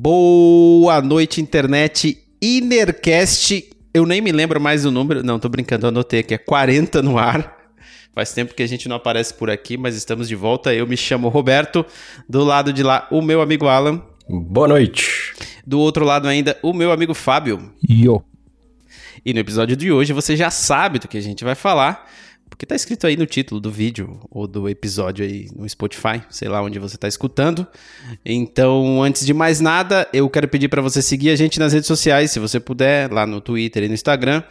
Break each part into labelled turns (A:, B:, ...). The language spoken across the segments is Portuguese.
A: Boa noite, internet. Inercast. Eu nem me lembro mais o número. Não, tô brincando, eu anotei aqui. É 40 no ar. Faz tempo que a gente não aparece por aqui, mas estamos de volta. Eu me chamo Roberto. Do lado de lá, o meu amigo Alan.
B: Boa noite.
A: Do outro lado ainda, o meu amigo Fábio.
C: Yo.
A: E no episódio de hoje você já sabe do que a gente vai falar porque tá escrito aí no título do vídeo ou do episódio aí no Spotify, sei lá onde você tá escutando. Então, antes de mais nada, eu quero pedir para você seguir a gente nas redes sociais, se você puder, lá no Twitter e no Instagram.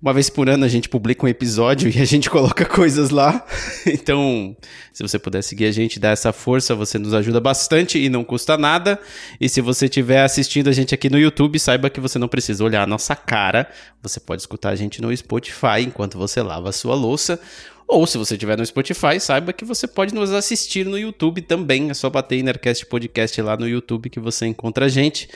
A: Uma vez por ano a gente publica um episódio e a gente coloca coisas lá. Então, se você puder seguir a gente, dar essa força, você nos ajuda bastante e não custa nada. E se você estiver assistindo a gente aqui no YouTube, saiba que você não precisa olhar a nossa cara. Você pode escutar a gente no Spotify enquanto você lava a sua louça. Ou se você estiver no Spotify, saiba que você pode nos assistir no YouTube também. É só bater Inercast Podcast lá no YouTube que você encontra a gente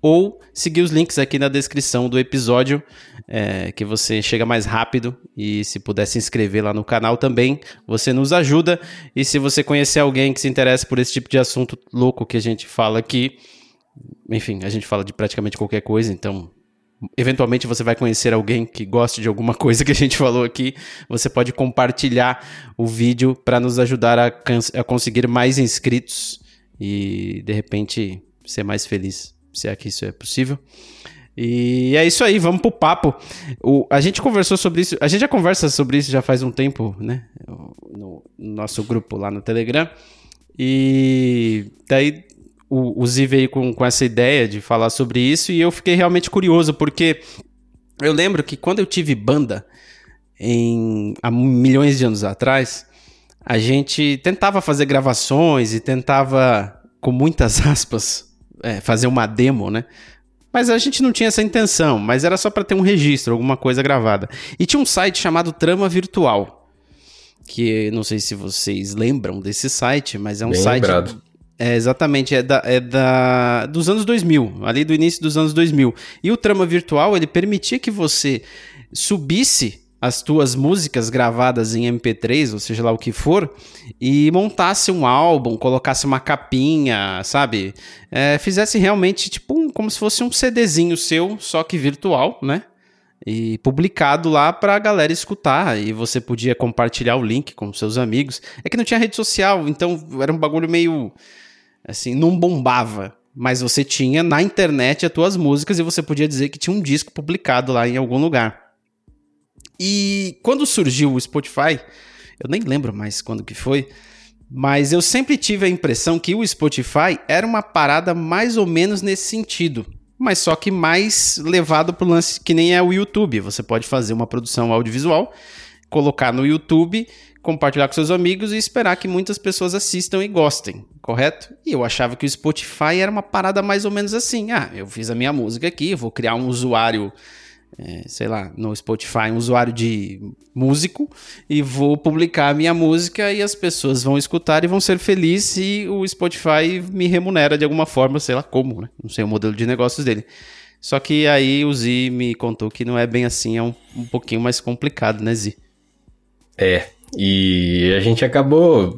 A: ou seguir os links aqui na descrição do episódio, é, que você chega mais rápido. E se puder se inscrever lá no canal também, você nos ajuda. E se você conhecer alguém que se interessa por esse tipo de assunto louco que a gente fala aqui, enfim, a gente fala de praticamente qualquer coisa, então eventualmente você vai conhecer alguém que goste de alguma coisa que a gente falou aqui, você pode compartilhar o vídeo para nos ajudar a, a, conseguir mais inscritos e de repente ser mais feliz se é que isso é possível. E é isso aí, vamos pro papo. O, a gente conversou sobre isso, a gente já conversa sobre isso já faz um tempo, né? No, no nosso grupo lá no Telegram. E daí o, o Z veio com, com essa ideia de falar sobre isso e eu fiquei realmente curioso, porque eu lembro que quando eu tive banda, em, há milhões de anos atrás, a gente tentava fazer gravações e tentava, com muitas aspas, é, fazer uma demo, né? Mas a gente não tinha essa intenção, mas era só para ter um registro, alguma coisa gravada. E tinha um site chamado Trama Virtual, que não sei se vocês lembram desse site, mas é um
B: Bem
A: site.
B: Lembrado.
A: É, exatamente, é, da, é da, dos anos 2000, ali do início dos anos 2000. E o Trama Virtual, ele permitia que você subisse as tuas músicas gravadas em MP3, ou seja lá o que for, e montasse um álbum, colocasse uma capinha, sabe? É, fizesse realmente tipo um, como se fosse um CDzinho seu, só que virtual, né? E publicado lá pra galera escutar. E você podia compartilhar o link com seus amigos. É que não tinha rede social, então era um bagulho meio. Assim, não bombava. Mas você tinha na internet as tuas músicas e você podia dizer que tinha um disco publicado lá em algum lugar. E quando surgiu o Spotify, eu nem lembro mais quando que foi, mas eu sempre tive a impressão que o Spotify era uma parada mais ou menos nesse sentido, mas só que mais levado para o lance que nem é o YouTube. Você pode fazer uma produção audiovisual, colocar no YouTube, compartilhar com seus amigos e esperar que muitas pessoas assistam e gostem, correto? E eu achava que o Spotify era uma parada mais ou menos assim. Ah, eu fiz a minha música aqui, vou criar um usuário é, sei lá, no Spotify, um usuário de músico e vou publicar a minha música e as pessoas vão escutar e vão ser felizes e o Spotify me remunera de alguma forma, sei lá como, né? Não sei o modelo de negócios dele. Só que aí o Zi me contou que não é bem assim, é um, um pouquinho mais complicado, né, Zi?
B: É, e a gente acabou,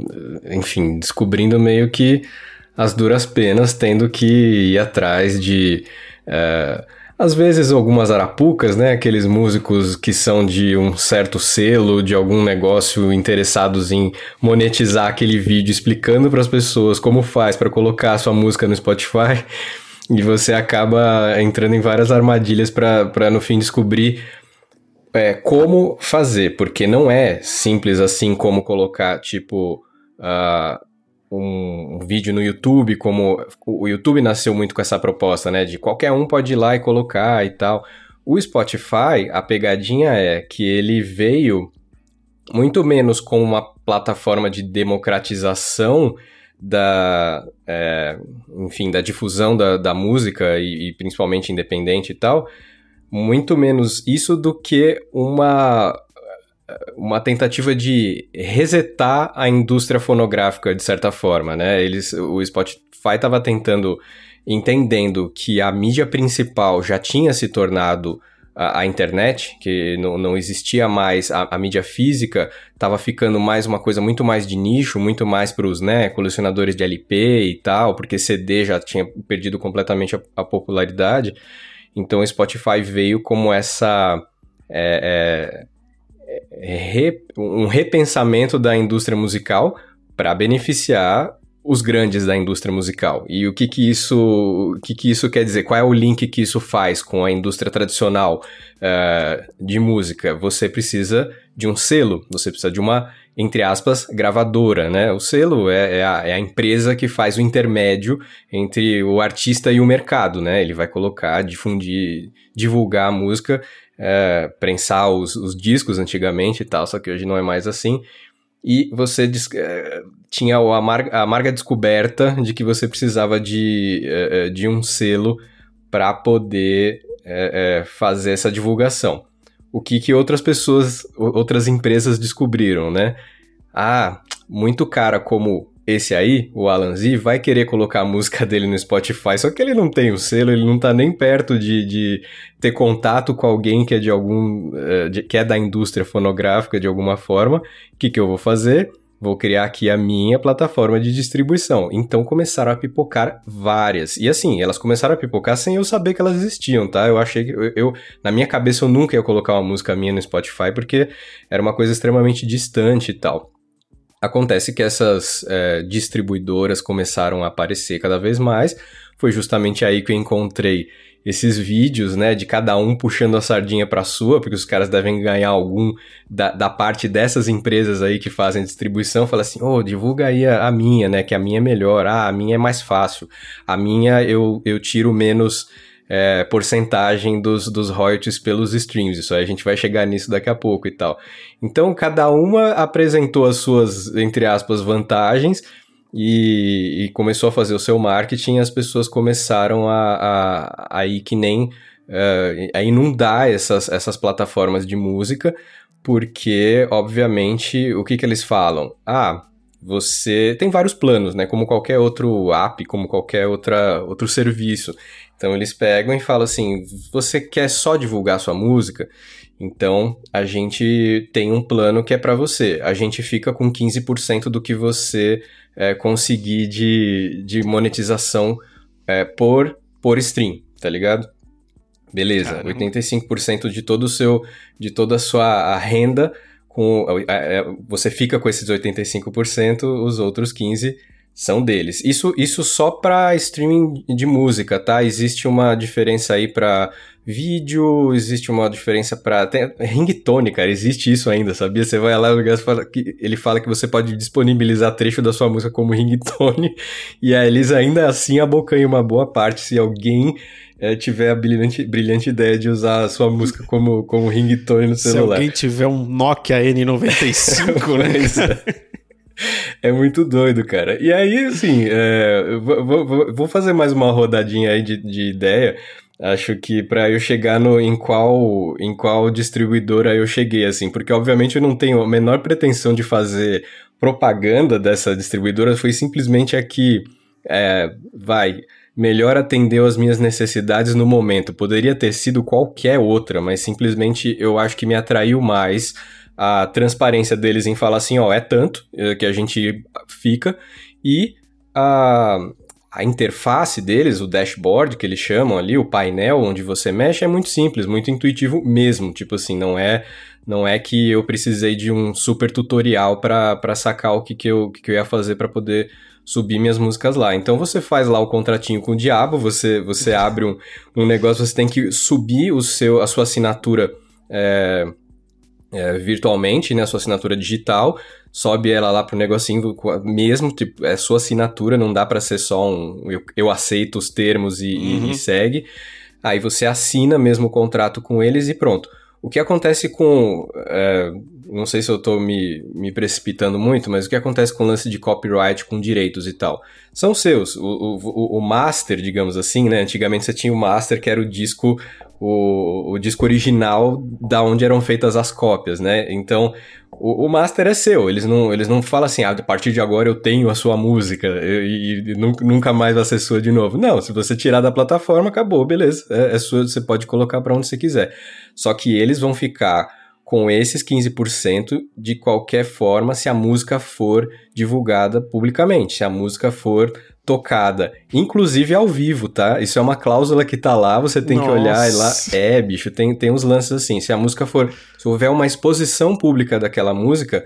B: enfim, descobrindo meio que as duras penas, tendo que ir atrás de. Uh, às vezes algumas arapucas, né? Aqueles músicos que são de um certo selo, de algum negócio interessados em monetizar aquele vídeo explicando para as pessoas como faz para colocar a sua música no Spotify. E você acaba entrando em várias armadilhas para no fim descobrir é, como fazer, porque não é simples assim como colocar, tipo, uh, um, vídeo no YouTube, como o YouTube nasceu muito com essa proposta, né? De qualquer um pode ir lá e colocar e tal. O Spotify, a pegadinha é que ele veio muito menos como uma plataforma de democratização da, é, enfim, da difusão da, da música e, e principalmente independente e tal, muito menos isso do que uma uma tentativa de resetar a indústria fonográfica de certa forma, né? Eles, o Spotify estava tentando, entendendo que a mídia principal já tinha se tornado a, a internet, que não, não existia mais a, a mídia física, estava ficando mais uma coisa muito mais de nicho, muito mais para os né, colecionadores de LP e tal, porque CD já tinha perdido completamente a, a popularidade. Então o Spotify veio como essa. É, é, re, um repensamento da indústria musical para beneficiar os grandes da indústria musical. E o que que isso, o que que isso quer dizer? Qual é o link que isso faz com a indústria tradicional uh, de música? Você precisa de um selo, você precisa de uma, entre aspas, gravadora, né? O selo é, é, a, é a empresa que faz o intermédio entre o artista e o mercado, né? Ele vai colocar, difundir, divulgar a música, uh, prensar os, os discos antigamente e tal, só que hoje não é mais assim e você eh, tinha a amarga, a descoberta de que você precisava de, eh, eh, de um selo para poder fazer essa divulgação. O que, que outras pessoas, outras empresas descobriram, né? Ah, muito cara como esse aí, o Alan Z, vai querer colocar a música dele no Spotify, só que ele não tem o selo, ele não tá nem perto de, de ter contato com alguém que é de algum. Uh, de, que é da indústria fonográfica de alguma forma. O que, que eu vou fazer? Vou criar aqui a minha plataforma de distribuição. Então começaram a pipocar várias. E assim, elas começaram a pipocar sem eu saber que elas existiam, tá? Eu achei que. Eu, eu, na minha cabeça eu nunca ia colocar uma música minha no Spotify porque era uma coisa extremamente distante e tal. Acontece que essas é, distribuidoras começaram a aparecer cada vez mais. Foi justamente aí que eu encontrei esses vídeos, né, de cada um puxando a sardinha para sua, porque os caras devem ganhar algum da, da parte dessas empresas aí que fazem distribuição. Fala assim, ô, oh, divulga aí a, a, minha, né, que a minha é melhor, ah, a minha é mais fácil, a minha eu, eu tiro menos é, porcentagem dos, dos royalties pelos streams. Isso aí a gente vai chegar nisso daqui a pouco e tal. Então, cada uma apresentou as suas, entre aspas, vantagens e, e começou a fazer o seu marketing. As pessoas começaram a, a, a ir que nem. Uh, a inundar essas, essas plataformas de música, porque, obviamente, o que, que eles falam? Ah, você tem vários planos, né? Como qualquer outro app, como qualquer outra, outro serviço. Então eles pegam e falam assim: você quer só divulgar sua música? Então a gente tem um plano que é para você. A gente fica com 15% do que você é, conseguir de, de monetização é, por, por stream, tá ligado? Beleza, Caramba. 85% de todo o seu, de toda a sua a renda, com, é, você fica com esses 85%, os outros 15% são deles. Isso, isso só para streaming de música, tá? Existe uma diferença aí para vídeo, existe uma diferença para ringtone, cara, existe isso ainda, sabia? Você vai lá no lugar fala que ele fala que você pode disponibilizar trecho da sua música como ringtone e aí eles ainda assim abocanham uma boa parte se alguém é, tiver a brilhante, brilhante ideia de usar a sua música como, como ringtone no celular.
A: Se alguém tiver um Nokia N95, né?
B: É muito doido, cara. E aí, assim, é, vou, vou, fazer mais uma rodadinha aí de, de ideia. Acho que para eu chegar no em qual em qual distribuidora eu cheguei, assim, porque obviamente eu não tenho a menor pretensão de fazer propaganda dessa distribuidora, foi simplesmente aqui, é, vai, melhor atendeu as minhas necessidades no momento. Poderia ter sido qualquer outra, mas simplesmente eu acho que me atraiu mais a transparência deles em falar assim, ó, é tanto é, que a gente fica, e a, a interface deles, o dashboard que eles chamam ali, o painel onde você mexe, é muito simples, muito intuitivo mesmo. Tipo assim, não é não é que eu precisei de um super tutorial para sacar o que, que, eu, que, eu ia fazer para poder subir minhas músicas lá. Então você faz lá o contratinho com o diabo, você, você abre um, um negócio, você tem que subir o seu, a sua assinatura. É, é, virtualmente, né, sua assinatura digital, sobe ela lá pro negocinho mesmo, tipo, é sua assinatura, não dá para ser só um eu, eu, aceito os termos e, uhum. e, segue. Aí você assina mesmo o contrato com eles e pronto. O que acontece com. É, não sei se eu tô me, me precipitando muito, mas o que acontece com o lance de copyright, com direitos e tal? São seus. O, o, o master, digamos assim, né? Antigamente você tinha o master, que era o disco o, o disco original da onde eram feitas as cópias, né? Então, o, o, master é seu. Eles não, eles não falam assim, ah, a partir de agora eu tenho a sua música e, e nunca mais vai ser sua de novo. Não, se você tirar da plataforma, acabou, beleza. É, é sua, você pode colocar para onde você quiser. Só que eles vão ficar com esses 15% de qualquer forma se a música for divulgada publicamente, se a música for tocada, inclusive ao vivo, tá? Isso é uma cláusula que tá lá, você tem Nossa. que olhar e lá. É, bicho, tem, tem uns lances assim. Se a música for. Se houver uma exposição pública daquela música,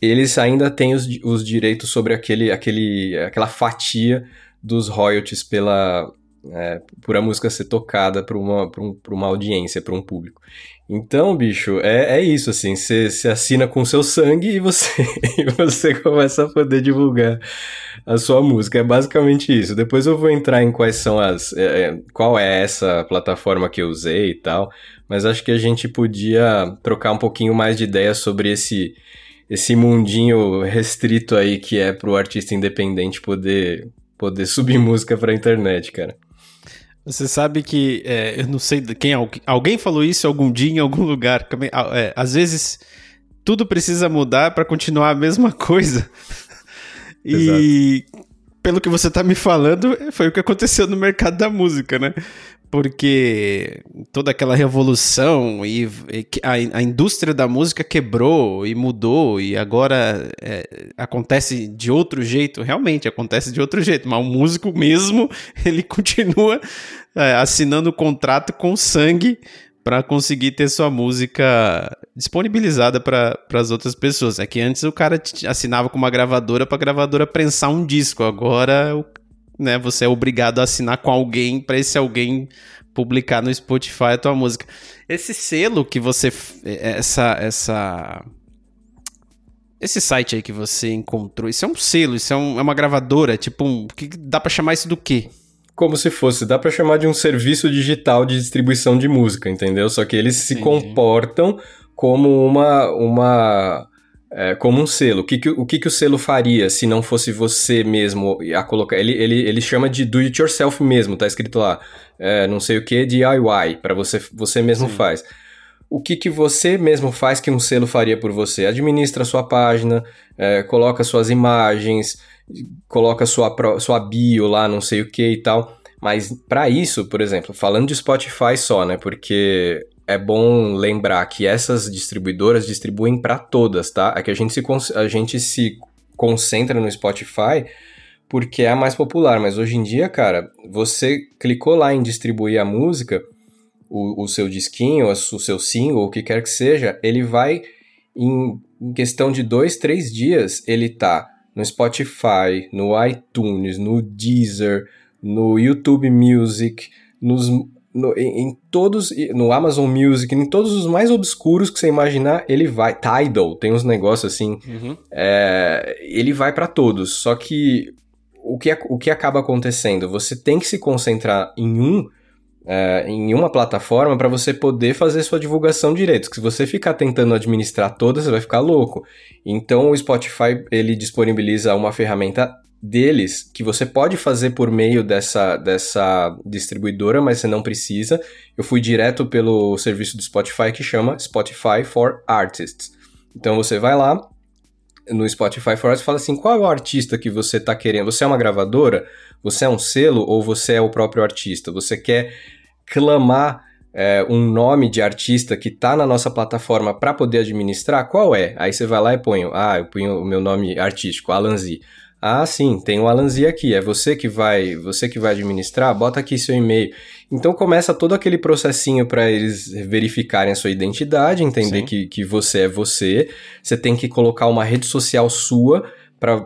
B: eles ainda têm os, os direitos sobre aquele, aquele, aquela fatia dos royalties pela. É, por a música ser tocada para uma, um, uma audiência, para um público. Então, bicho, é, é isso, assim, você assina com seu sangue e você, e você começa a poder divulgar a sua música. É basicamente isso. Depois eu vou entrar em quais são as. É, é, qual é essa plataforma que eu usei e tal. Mas acho que a gente podia trocar um pouquinho mais de ideias sobre esse, esse mundinho restrito aí que é pro artista independente poder, poder subir música pra internet, cara.
A: Você sabe que, é, eu não sei quem, alguém falou isso algum dia em algum lugar. É, às vezes tudo precisa mudar para continuar a mesma coisa. e pelo que você tá me falando, foi o que aconteceu no mercado da música, né? Porque toda aquela revolução e, a, a, indústria da música quebrou e mudou e agora é, acontece de outro jeito, realmente acontece de outro jeito, mas o músico mesmo ele continua é, assinando o contrato com sangue para conseguir ter sua música disponibilizada para as outras pessoas. É que antes o cara assinava com uma gravadora para a gravadora prensar um disco, agora o né? Você é obrigado a assinar com alguém para esse alguém publicar no Spotify a tua música. Esse selo que você é, essa essa esse site aí que você encontrou, isso é um selo, isso é, um, é uma gravadora, tipo um, que dá para chamar isso do quê?
B: Como se fosse, dá para chamar de um serviço digital de distribuição de música, entendeu? Só que eles se comportam como uma uma é, como um selo. O que, que, o que, que o selo faria se não fosse você mesmo a colocar? Ele, ele, ele chama de do it yourself mesmo, tá escrito lá. É, não sei o que, DIY, para você, você mesmo Sim. faz. O que, que você mesmo faz que um selo faria por você? Administra sua página, é, coloca suas imagens, coloca sua, sua bio lá, não sei o que e tal. Mas para isso, por exemplo, falando de Spotify só, né? Porque é bom lembrar que essas distribuidoras distribuem para todas, tá? É que a gente, se, a gente se concentra no Spotify porque é a mais popular, mas hoje em dia, cara, você clicou lá em distribuir a música, o, o seu disquinho, o seu single, o que quer que seja, ele vai, em, questão de dois, três dias, ele tá no Spotify, no iTunes, no Deezer, no YouTube Music, nos no, em, em, todos, no Amazon Music, em todos os mais obscuros que você imaginar, ele vai. Tidal, tem uns negócios assim. Uhum. É, ele vai para todos. Só que o que, o que acaba acontecendo? Você tem que se concentrar em um. É, em uma plataforma para você poder fazer sua divulgação direito. Se você ficar tentando administrar todas, você vai ficar louco. Então o Spotify ele disponibiliza uma ferramenta deles que você pode fazer por meio dessa, dessa distribuidora, mas você não precisa. Eu fui direto pelo serviço do Spotify que chama Spotify for Artists. Então você vai lá no Spotify for Artists e fala assim: qual é o artista que você está querendo? Você é uma gravadora? Você é um selo ou você é o próprio artista? Você quer clamar é, um nome de artista que está na nossa plataforma para poder administrar? Qual é? Aí você vai lá e põe, ah, eu ponho o meu nome artístico, Alan Z. Ah, sim, tem o Alan Z aqui. É você que vai, você que vai administrar. Bota aqui seu e-mail. Então começa todo aquele processinho para eles verificarem a sua identidade, entender que, que você é você. Você tem que colocar uma rede social sua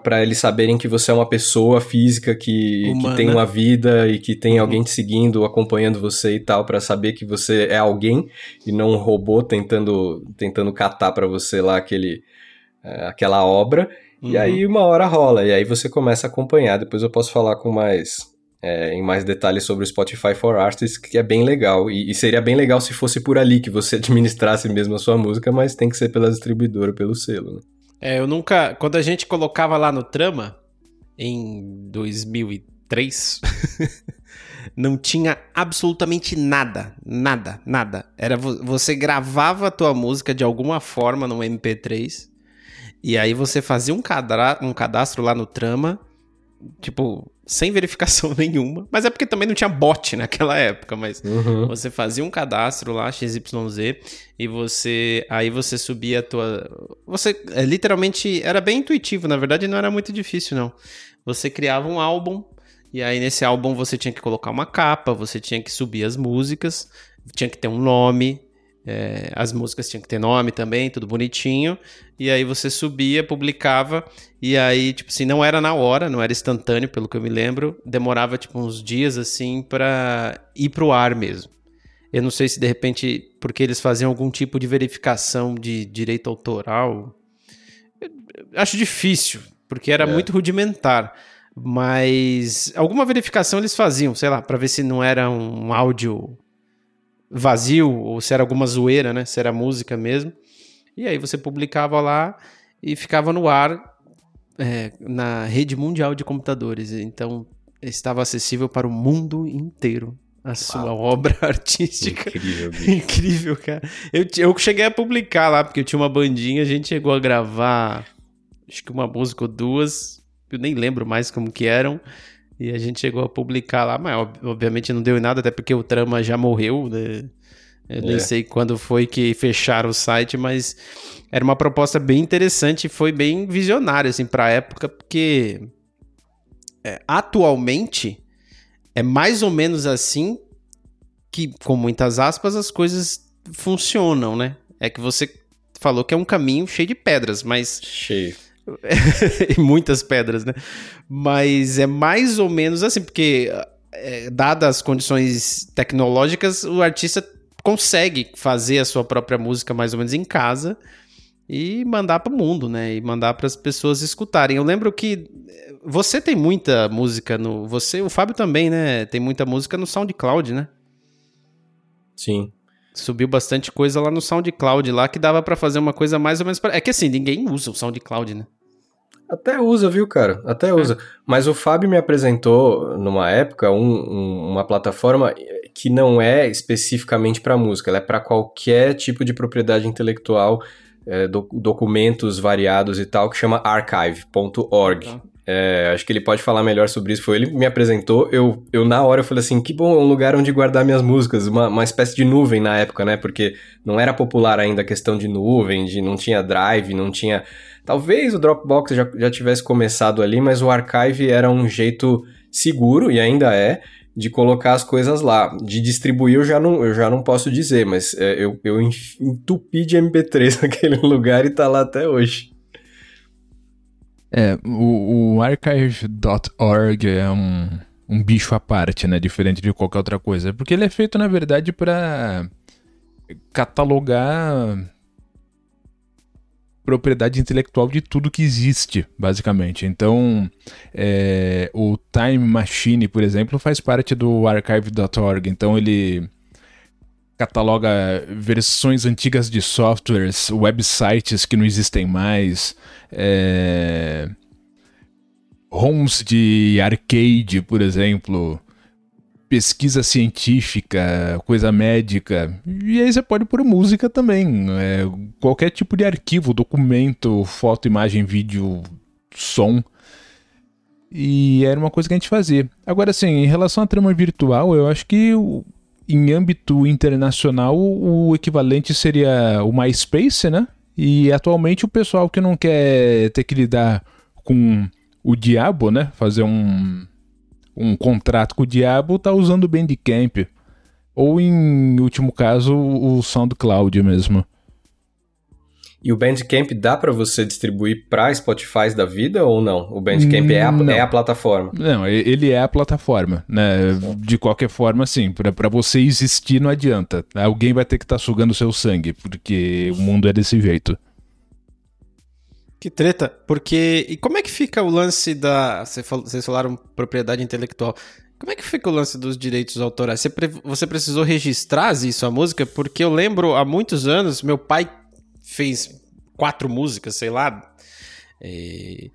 B: para eles saberem que você é uma pessoa física que, que tem uma vida e que tem uhum. alguém te seguindo, acompanhando você e tal, para saber que você é alguém e não um robô tentando tentando catar para você lá aquele eh, aquela obra. Uhum. E aí uma hora rola, e aí você começa a acompanhar. Depois eu posso falar com mais é, em mais detalhes sobre o Spotify for Artists, que é bem legal. E, e, seria bem legal se fosse por ali que você administrasse mesmo a sua música, mas tem que ser pela distribuidora, pelo selo. Né?
A: É, eu nunca. Quando a gente colocava lá no Trama, em 2003, não tinha absolutamente nada, nada, nada. Era você gravava a tua música de alguma forma no MP3 e aí você fazia um, cadra, um cadastro lá no Trama, tipo, sem verificação nenhuma. Mas é porque também não tinha bot naquela época, mas uhum. você fazia um cadastro lá, XYZ, e você. Aí você subia a tua. Você é, literalmente era bem intuitivo, na verdade não era muito difícil, não. Você criava um álbum, e aí nesse álbum você tinha que colocar uma capa, você tinha que subir as músicas, tinha que ter um nome, é, as músicas tinham que ter nome também, tudo bonitinho. E aí você subia, publicava, e aí, tipo assim, não era na hora, não era instantâneo, pelo que eu me lembro. Demorava, tipo, uns dias, assim, para ir pro ar mesmo. Eu não sei se, de repente, porque eles faziam algum tipo de verificação de direito autoral. Eu acho difícil, porque era é. muito rudimentar. Mas alguma verificação eles faziam, sei lá, para ver se não era um áudio vazio ou se era alguma zoeira, né? Se era música mesmo. E aí você publicava lá e ficava no ar é, na rede mundial de computadores. Então estava acessível para o mundo inteiro a sua Uau. obra artística.
B: Incrível,
A: Incrível, cara. Eu, eu cheguei a publicar lá, porque eu tinha uma bandinha, a gente chegou a gravar acho que uma música ou duas, eu nem lembro mais como que eram. E a gente chegou a publicar lá, mas obviamente não deu em nada, até porque o Trama já morreu, né? Eu é. nem sei quando foi que fecharam o site, mas era uma proposta bem interessante e foi bem visionária, assim, pra época, porque é, atualmente é mais ou menos assim que, com muitas aspas, as coisas funcionam, né? É que você falou que é um caminho cheio de pedras, mas.
B: Cheio
A: e muitas pedras, né? Mas é mais ou menos assim, porque é, dadas as condições tecnológicas, o artista consegue fazer a sua própria música mais ou menos em casa e mandar para o mundo, né? E mandar para as pessoas escutarem. Eu lembro que você tem muita música no, você, o Fábio também, né? Tem muita música no SoundCloud, né?
B: Sim.
A: Subiu bastante coisa lá no SoundCloud lá que dava para fazer uma coisa mais ou menos pra... É que assim, ninguém usa o SoundCloud, né?
B: Até usa, viu, cara? Até usa. É. Mas o Fábio me apresentou, numa época, um, um, uma plataforma que não é especificamente para música, ela é para qualquer tipo de propriedade intelectual, é, do, documentos variados e tal, que chama archive.org. É, acho que ele pode falar melhor sobre isso. Foi ele que me apresentou. Eu, eu na hora, eu falei assim: que bom, é um lugar onde guardar minhas músicas. Uma, uma espécie de nuvem na época, né? Porque não era popular ainda a questão de nuvem, de não tinha drive, não tinha Talvez o Dropbox já, já tivesse começado ali, mas o Archive era um jeito seguro, e ainda é, de colocar as coisas lá. De distribuir eu já não, eu já não posso dizer, mas é, eu, eu entupi de MP3 naquele lugar e tá lá até hoje.
C: É, o, o archive.org é um, um bicho à parte, né? Diferente de qualquer outra coisa. Porque ele é feito, na verdade, para catalogar propriedade intelectual de tudo que existe, basicamente. Então, é, o Time Machine, por exemplo, faz parte do archive.org. Então, ele cataloga versões antigas de softwares, websites que não existem mais, é, ROMs de arcade, por exemplo, pesquisa científica, coisa médica. E aí você pode pôr música também. É, qualquer tipo de arquivo, documento, foto, imagem, vídeo, som. E era uma coisa que a gente fazia. Agora, assim, em relação à trama virtual, eu acho que em âmbito internacional o equivalente seria o MySpace, né? E atualmente o pessoal que não quer ter que lidar com o diabo, né? Fazer um um contrato com o diabo, tá usando o Bandcamp. Ou, em último caso, o SoundCloud mesmo.
B: E o Bandcamp dá para você distribuir para Spotify da vida ou não? O Bandcamp é, a, é a plataforma?
C: Não, ele é a plataforma, né? De qualquer forma, sim. Para você existir não adianta. Alguém vai ter que estar tá sugando seu sangue, porque o mundo é desse jeito.
A: Que treta, porque. E como é que fica o lance da. Vocês falaram propriedade intelectual. Como é que fica o lance dos direitos autorais? Você, pre você precisou registrar isso, a música? Porque eu lembro, há muitos anos, meu pai fez quatro músicas, sei lá. E...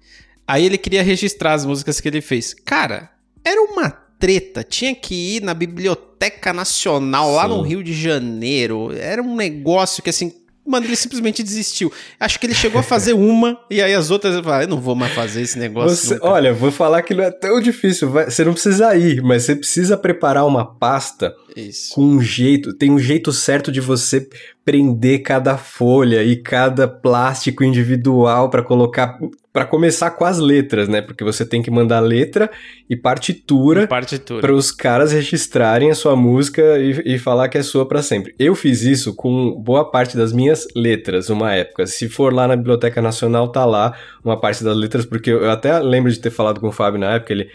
A: Aí ele queria registrar as músicas que ele fez. Cara, era uma treta. Tinha que ir na Biblioteca Nacional, Sim. lá no Rio de Janeiro. Era um negócio que, assim, Mano, ele simplesmente desistiu. Acho que ele chegou a fazer uma e aí as outras ele fala, eu não vou mais fazer esse negócio.
B: Você, olha, vou falar que não é tão difícil. Vai, você não precisa ir, mas você precisa preparar uma pasta
A: Isso.
B: com um jeito. Tem um jeito certo de você prender cada folha e cada plástico individual para colocar para começar com as letras, né? Porque você tem que mandar letra e partitura,
A: partitura.
B: para os caras registrarem a sua música e, e falar que é sua para sempre. Eu fiz isso com boa parte das minhas letras uma época. Se for lá na Biblioteca Nacional, tá lá uma parte das letras, porque eu até lembro de ter falado com o Fábio na época, ele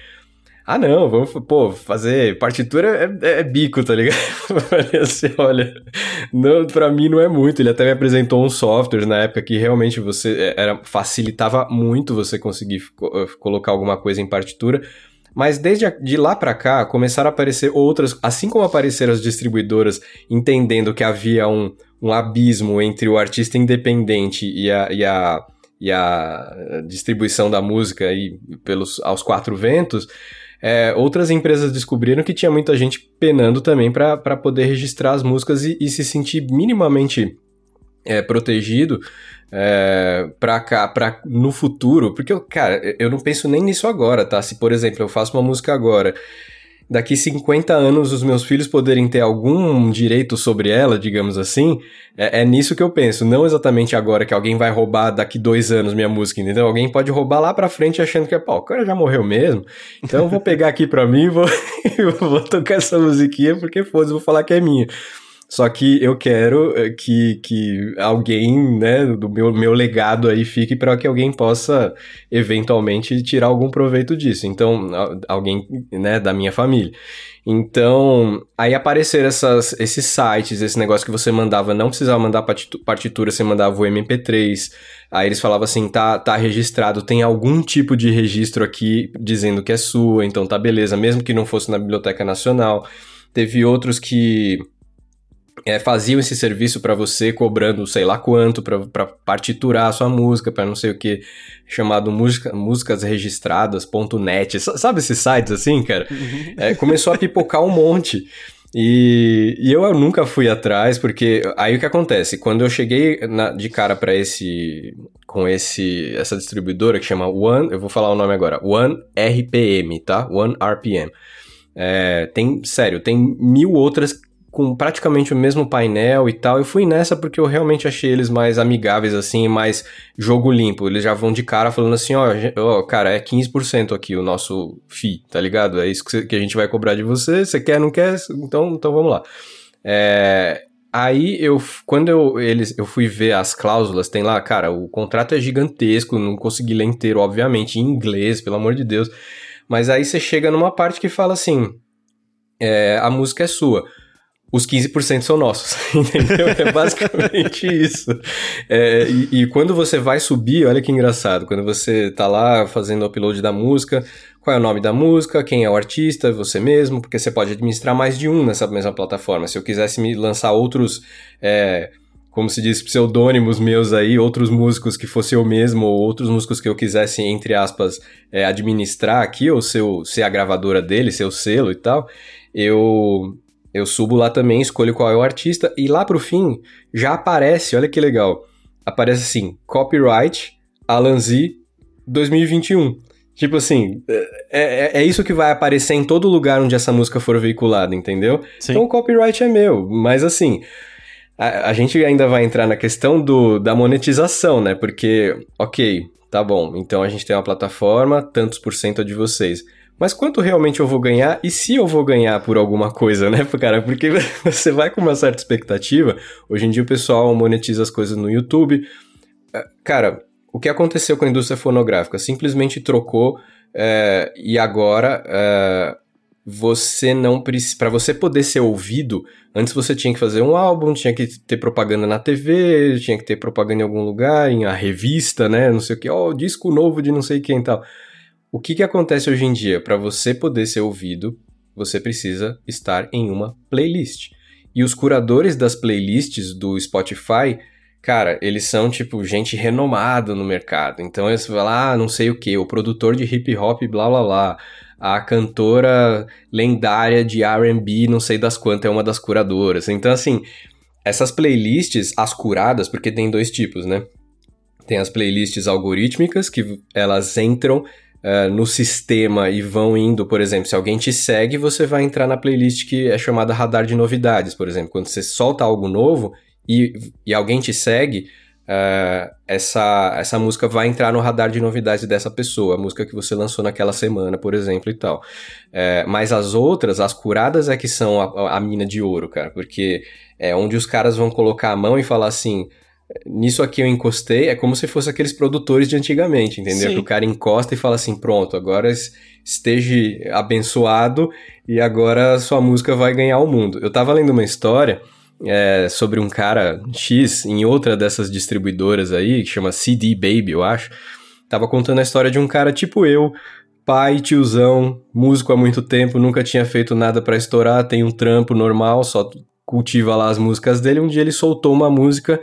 B: ah, não, vamos, pô, fazer partitura é, é bico, tá ligado? assim, olha, não, pra mim não é muito. Ele até me apresentou um software na época que realmente você é, era, facilitava muito você conseguir eh, colocar alguma coisa em partitura. Mas desde a, de lá para cá começaram a aparecer outras, assim como apareceram as distribuidoras entendendo que havia um, um abismo entre o artista independente e a, e a, e a distribuição da música aí pelos, aos quatro ventos, é, outras empresas descobriram que tinha muita gente penando também para poder registrar as músicas e, e se sentir minimamente é, protegido é, para cá, para no futuro, porque cara, eu não penso nem nisso agora, tá? Se por exemplo eu faço uma música agora daqui 50 anos os meus filhos poderem ter algum direito sobre ela, digamos assim, é, é, nisso que eu penso. Não exatamente agora que alguém vai roubar daqui dois anos minha música, entendeu? Alguém pode roubar lá pra frente achando que é, pô, o cara já morreu mesmo. Então eu vou pegar aqui pra mim e vou, vou tocar essa musiquinha porque foda-se, vou falar que é minha. Só que eu quero eh, que, que alguém, né, do meu, meu legado aí fique para que alguém possa eventualmente tirar algum proveito disso. Então, alguém, né, da minha família. Então, aí apareceram essas, esses sites, esse negócio que você mandava, não precisava mandar partitura, você mandava o MP3. Aí eles falavam assim, tá, tá registrado, tem algum tipo de registro aqui dizendo que é sua, então tá beleza, mesmo que não fosse na Biblioteca Nacional. Teve outros que é, faziam esse serviço para você cobrando sei lá quanto para partiturar a sua música, para não sei o que, chamado música, músicasregistradas.net. Sabe esses sites assim, cara? Uhum. É, começou a pipocar um monte. E, e, eu nunca fui atrás, porque aí o que acontece? Quando eu cheguei na, de cara para esse. com esse essa distribuidora que chama One, eu vou falar o nome agora, One RPM, tá? One RPM. É, tem, sério, tem mil outras com praticamente o mesmo painel e tal. Eu fui nessa porque eu realmente achei eles mais amigáveis, assim, mais jogo limpo. Eles já vão de cara falando assim, ó, cara, é 15% aqui o nosso FII, tá ligado? É isso que, a gente vai cobrar de você, você quer, não quer? Então, então vamos lá. É, aí eu, quando eu, eles, eu fui ver as cláusulas, tem lá, cara, o contrato é gigantesco, não consegui ler inteiro, obviamente, em inglês, pelo amor de Deus. Mas aí você chega numa parte que fala assim, é, a música é sua os 15% são nossos, entendeu? É basicamente isso. É, e, e, quando você vai subir, olha que engraçado, quando você tá lá fazendo o upload da música, qual é o nome da música, quem é o artista, você mesmo, porque você pode administrar mais de um nessa mesma plataforma. Se eu quisesse me lançar outros, é, como se diz, pseudônimos meus aí, outros músicos que fosse eu mesmo, ou outros músicos que eu quisesse, entre aspas, é, administrar aqui, ou ser, ser a gravadora dele, ser o selo e tal, eu eu subo lá também, escolho qual é o artista e lá pro fim já aparece, olha que legal. Aparece assim, copyright Alan Z 2021. Tipo assim, é, é, é, isso que vai aparecer em todo lugar onde essa música for veiculada, entendeu? Sim. Então o copyright é meu, mas assim, a, a, gente ainda vai entrar na questão do, da monetização, né? Porque, ok, tá bom, então a gente tem uma plataforma, tantos por cento é de vocês. Mas quanto realmente eu vou ganhar e se eu vou ganhar por alguma coisa, né, cara? Porque você vai com uma certa expectativa. Hoje em dia o pessoal monetiza as coisas no YouTube. É, cara, o que aconteceu com a indústria fonográfica? Simplesmente trocou é, e agora é, você não precisa. Para você poder ser ouvido, antes você tinha que fazer um álbum, tinha que ter propaganda na TV, tinha que ter propaganda em algum lugar, em a revista, né? Não sei o que, ó, oh, disco novo de não sei quem e tal. O que, que acontece hoje em dia? Para você poder ser ouvido, você precisa estar em uma playlist. E os curadores das playlists do Spotify, cara, eles são tipo gente renomada no mercado. Então eles falam, ah, não sei o que, o produtor de hip hop, blá blá blá. A cantora lendária de RB, não sei das quantas, é uma das curadoras. Então, assim, essas playlists, as curadas, porque tem dois tipos, né? Tem as playlists algorítmicas, que elas entram uh, no sistema e vão indo, por exemplo, se alguém te segue, você vai entrar na playlist que é chamada Radar de Novidades, por exemplo. Quando você solta algo novo e, e alguém te segue, uh, essa, essa música vai entrar no radar de novidades dessa pessoa, a música que você lançou naquela semana, por exemplo, e tal. Uh, mas as outras, as curadas, é que são a, a mina de ouro, cara, porque é onde os caras vão colocar a mão e falar assim nisso aqui eu encostei, é como se fosse aqueles produtores de antigamente, entendeu? Sim. Que o cara encosta e fala assim, pronto, agora esteja abençoado e agora sua música vai ganhar o mundo. Eu tava lendo uma história é, sobre um cara X em outra dessas distribuidoras aí, que chama CD Baby, eu acho. Tava contando a história de um cara tipo eu, pai, tiozão, músico há muito tempo, nunca tinha feito nada para estourar, tem um trampo normal, só cultiva lá as músicas dele. Um dia ele soltou uma música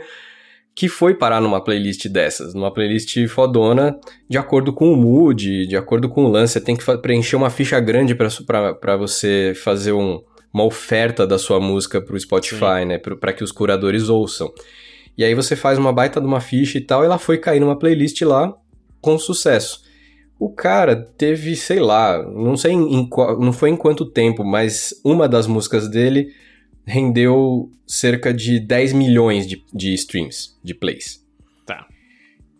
B: que foi parar numa playlist dessas, numa playlist fodona, de acordo com o mood, de acordo com o lance. Você tem que preencher uma ficha grande para você fazer um, uma oferta da sua música pro Spotify, Sim. né? Para que os curadores ouçam. E aí você faz uma baita de uma ficha e tal, e ela foi cair numa playlist lá com sucesso. O cara teve, sei lá, não sei em, em, não foi em quanto tempo, mas uma das músicas dele rendeu cerca de 10 milhões de, de streams, de plays.
A: Tá.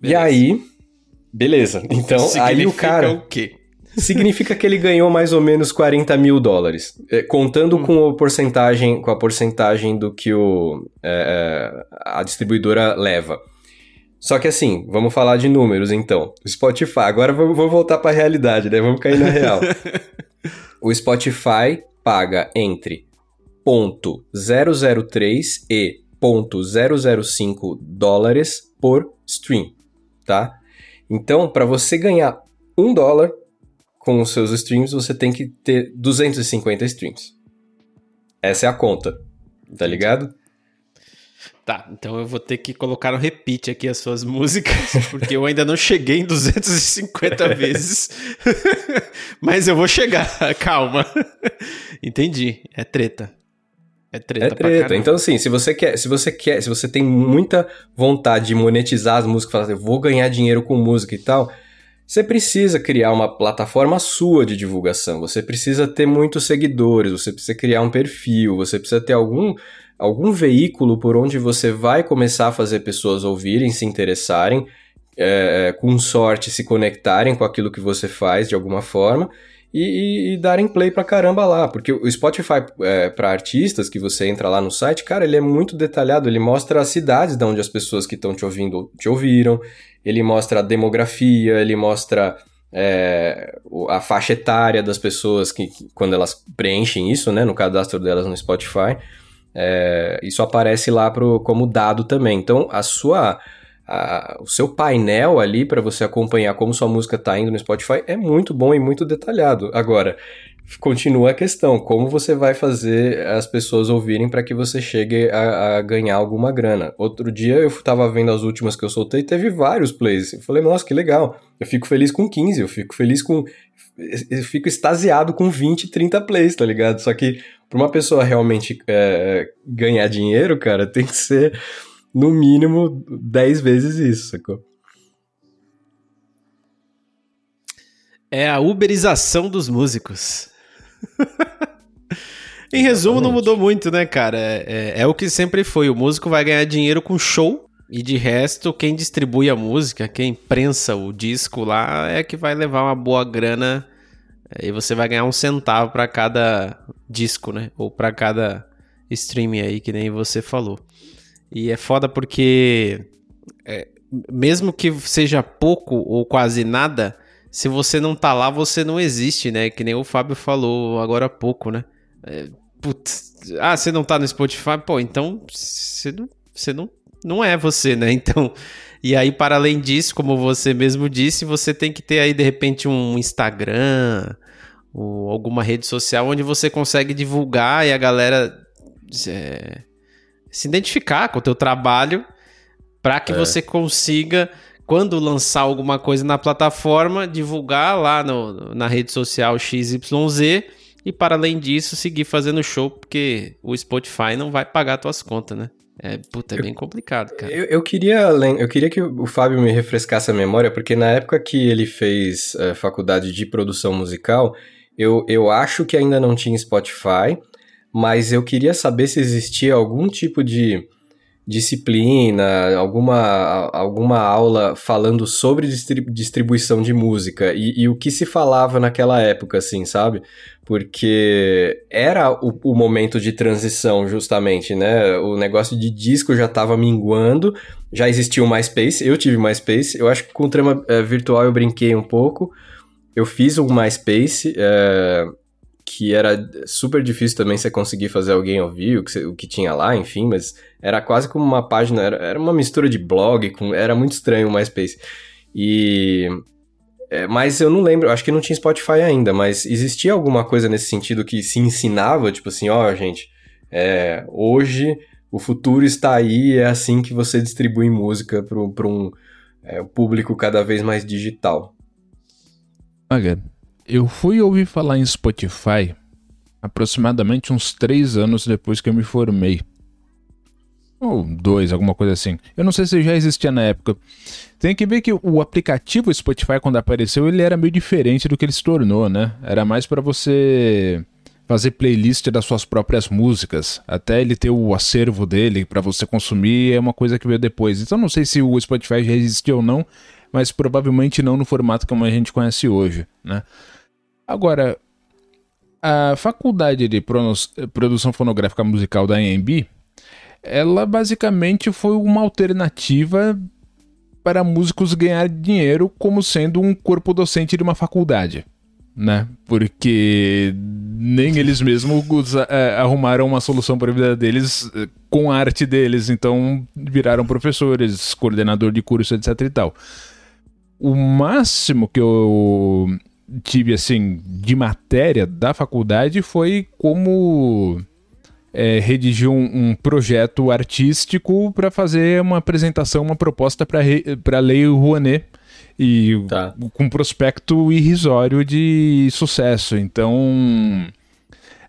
B: Beleza. E aí, beleza. Então, Significa aí o cara.
A: o quê?
B: Significa que ele ganhou mais ou menos 40 mil dólares. É, contando hum. com a porcentagem, com a porcentagem do que o, é, é, a distribuidora leva. Só que assim, vamos falar de números então. O Spotify, agora vamos, vamos voltar para a realidade, né? Vamos cair na real. o Spotify paga entre 0.003 e 0.005 dólares por stream, tá? Então, para você ganhar um dólar com os seus streams, você tem que ter 250 streams. Essa é a conta, tá ligado?
A: Tá, então eu vou ter que colocar no repeat aqui as suas músicas, porque eu ainda não cheguei em 250 vezes. Mas eu vou chegar, calma. Entendi, é treta.
B: É treta. É treta. Então, assim, se você quer, se você quer, se você tem muita vontade de monetizar as músicas, falar assim, eu vou ganhar dinheiro com música e tal, você precisa criar uma plataforma sua de divulgação. Você precisa ter muitos seguidores, você precisa criar um perfil, você precisa ter algum, algum veículo por onde você vai começar a fazer pessoas ouvirem, se interessarem, é, com sorte se conectarem com aquilo que você faz de alguma forma e, e, e, darem play pra caramba lá. Porque o Spotify é, para artistas, que você entra lá no site, cara, ele é muito detalhado. Ele mostra as cidades de onde as pessoas que estão te ouvindo te ouviram, ele mostra a demografia, ele mostra é, a faixa etária das pessoas que, quando elas preenchem isso, né, no cadastro delas no Spotify. É, isso aparece lá pro, como dado também. Então, a sua a, o seu painel ali para você acompanhar como sua música está indo no Spotify é muito bom e muito detalhado. Agora, continua a questão: como você vai fazer as pessoas ouvirem para que você chegue a, a, ganhar alguma grana? Outro dia eu estava vendo as últimas que eu soltei teve vários plays. Eu falei, nossa, que legal. Eu fico feliz com 15, eu fico feliz com. Eu fico extasiado com 20, 30 plays, tá ligado? Só que para uma pessoa realmente é, ganhar dinheiro, cara, tem que ser no mínimo 10 vezes isso, sacou?
A: É a uberização dos músicos. em resumo, não mudou muito, né, cara? É, é, é, o que sempre foi. O músico vai ganhar dinheiro com show. E de resto, quem distribui a música, quem prensa o disco lá, é que vai levar uma boa grana. E você vai ganhar um centavo para cada disco, né? Ou para cada streaming aí, que nem você falou. E é foda porque, é, mesmo que seja pouco ou quase nada, se você não tá lá, você não existe, né? Que nem o Fábio falou agora há pouco, né? É, putz, ah, você não tá no Spotify? Pô, então você não, você não, não é você, né? Então, e aí, para além disso, como você mesmo disse, você tem que ter aí, de repente, um Instagram, ou alguma rede social onde você consegue divulgar e a galera é, se identificar com o teu trabalho para que é. você consiga quando lançar alguma coisa na plataforma, divulgar lá no, na rede social XYZ e para além disso seguir fazendo show, porque o Spotify não vai pagar tuas contas, né? É, puta, é bem complicado, cara.
B: Eu, eu, queria, eu queria que o Fábio me refrescasse a memória, porque na época que ele fez uh, faculdade de produção musical, eu, eu acho que ainda não tinha Spotify, mas eu queria saber se existia algum tipo de disciplina, alguma, alguma aula falando sobre distribuição de música e, e, o que se falava naquela época, assim, sabe? Porque era o, o momento de transição, justamente, né? O negócio de disco já estava minguando, já existia o MySpace, eu tive MySpace, eu acho que com o trama é, virtual eu brinquei um pouco, eu fiz um MySpace, é, que era super difícil também você conseguir fazer alguém ouvir o que, o que tinha lá, enfim, mas era quase como uma página, era, era uma mistura de blog, com, era muito estranho o MySpace. E. É, mas eu não lembro, acho que não tinha Spotify ainda, mas existia alguma coisa nesse sentido que se ensinava, tipo assim, ó, oh, gente, é, hoje o futuro está aí, é assim que você distribui música para um é, público cada vez mais digital.
C: Olha, eu fui ouvir falar em Spotify aproximadamente uns três anos depois que eu me formei. Ou dois, alguma coisa assim. Eu não sei se já existia na época. Tem que ver que o aplicativo Spotify, quando apareceu, ele era meio diferente do que ele se tornou, né? Era mais para você fazer playlist das suas próprias músicas. Até ele ter o acervo dele para você consumir é uma coisa que veio depois. Então não sei se o Spotify já existia ou não, mas provavelmente não no formato como a gente conhece hoje, né? Agora, a faculdade de produção fonográfica musical da AMB, ela basicamente foi uma alternativa para músicos ganhar dinheiro como sendo um corpo docente de uma faculdade, né? Porque nem eles mesmos é, arrumaram uma solução para a vida deles é, com a arte deles, então viraram professores, coordenador de curso, etc e tal. O máximo que eu tive, assim, de matéria da faculdade foi como é, redigir um, um, projeto artístico para fazer uma apresentação, uma proposta para a Lei Rouanet e tá. com prospecto irrisório de sucesso. Então,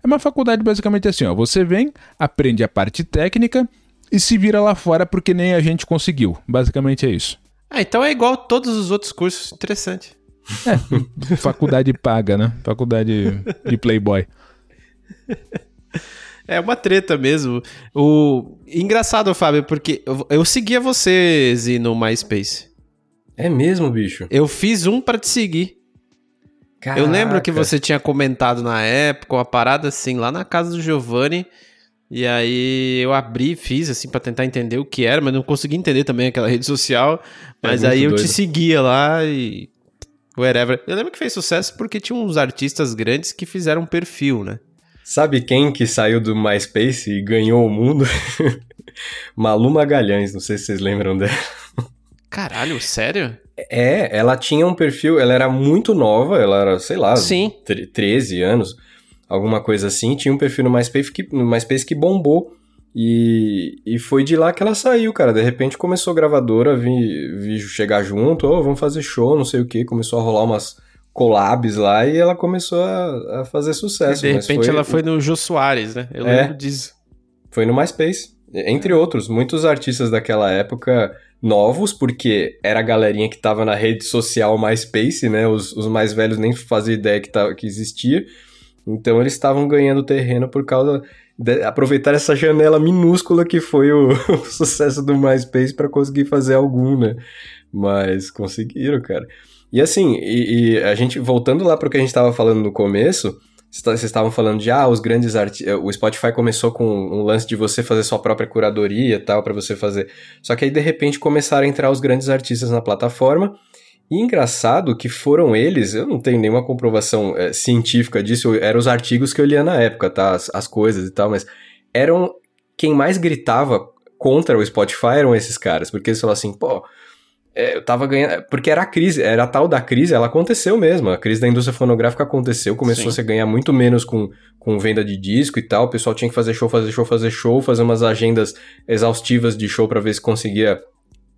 C: é uma faculdade basicamente assim, ó, você vem, aprende a parte técnica e se vira lá fora porque nem a gente conseguiu. Basicamente é isso.
A: Ah, então é igual todos os outros cursos. Interessante.
C: É, faculdade paga, né? Faculdade de Playboy.
A: É uma treta mesmo. O engraçado, Fábio, porque eu, eu seguia você no MySpace.
B: É mesmo, bicho?
A: Eu fiz um para te seguir. Caraca. Eu lembro que você tinha comentado na época uma parada assim lá na casa do Giovanni. E aí eu abri, fiz assim para tentar entender o que era, mas não consegui entender também aquela rede social. É mas é aí eu doido. te seguia lá e wherever. Eu lembro que fez sucesso porque tinha uns artistas grandes que fizeram um perfil, né?
B: Sabe quem que saiu do MySpace e ganhou o mundo? Malu Magalhães, não sei se vocês lembram dela.
A: Caralho, sério?
B: É, ela tinha um perfil, ela era muito nova, ela era, sei lá,
A: Sim.
B: 13 anos, alguma coisa assim, tinha um perfil no MySpace que, no MySpace que bombou. E, e foi de lá que ela saiu, cara. De repente começou a gravadora, vi, vi chegar junto, oh, vamos fazer show, não sei o que. Começou a rolar umas collabs lá e ela começou a, a fazer sucesso.
A: E de repente foi... ela foi no Jô Soares, né? Eu é, lembro disso.
B: Foi no MySpace. Entre outros, muitos artistas daquela época novos, porque era a galerinha que tava na rede social MySpace, né? Os, os mais velhos nem faziam ideia que, tava, que existia. Então eles estavam ganhando terreno por causa aproveitar essa janela minúscula que foi o, o sucesso do MySpace para conseguir fazer algum, né? Mas conseguiram, cara. E assim, e, e a gente, voltando lá para o que a gente estava falando no começo, vocês estavam falando de, ah, os grandes artistas. O Spotify começou com um lance de você fazer sua própria curadoria tal, para você fazer. Só que aí, de repente, começaram a entrar os grandes artistas na plataforma. E engraçado que foram eles, eu não tenho nenhuma comprovação é, científica disso, eram os artigos que eu lia na época, tá? As, as, coisas e tal, mas eram quem mais gritava contra o Spotify eram esses caras, porque eles falavam assim, pô, é, eu tava ganhando. Porque era a crise, era a tal da crise, ela aconteceu mesmo. A crise da indústria fonográfica aconteceu, começou Sim. a ganhar muito menos com, com venda de disco e tal. O pessoal tinha que fazer show, fazer show, fazer show, fazer umas agendas exaustivas de show para ver se conseguia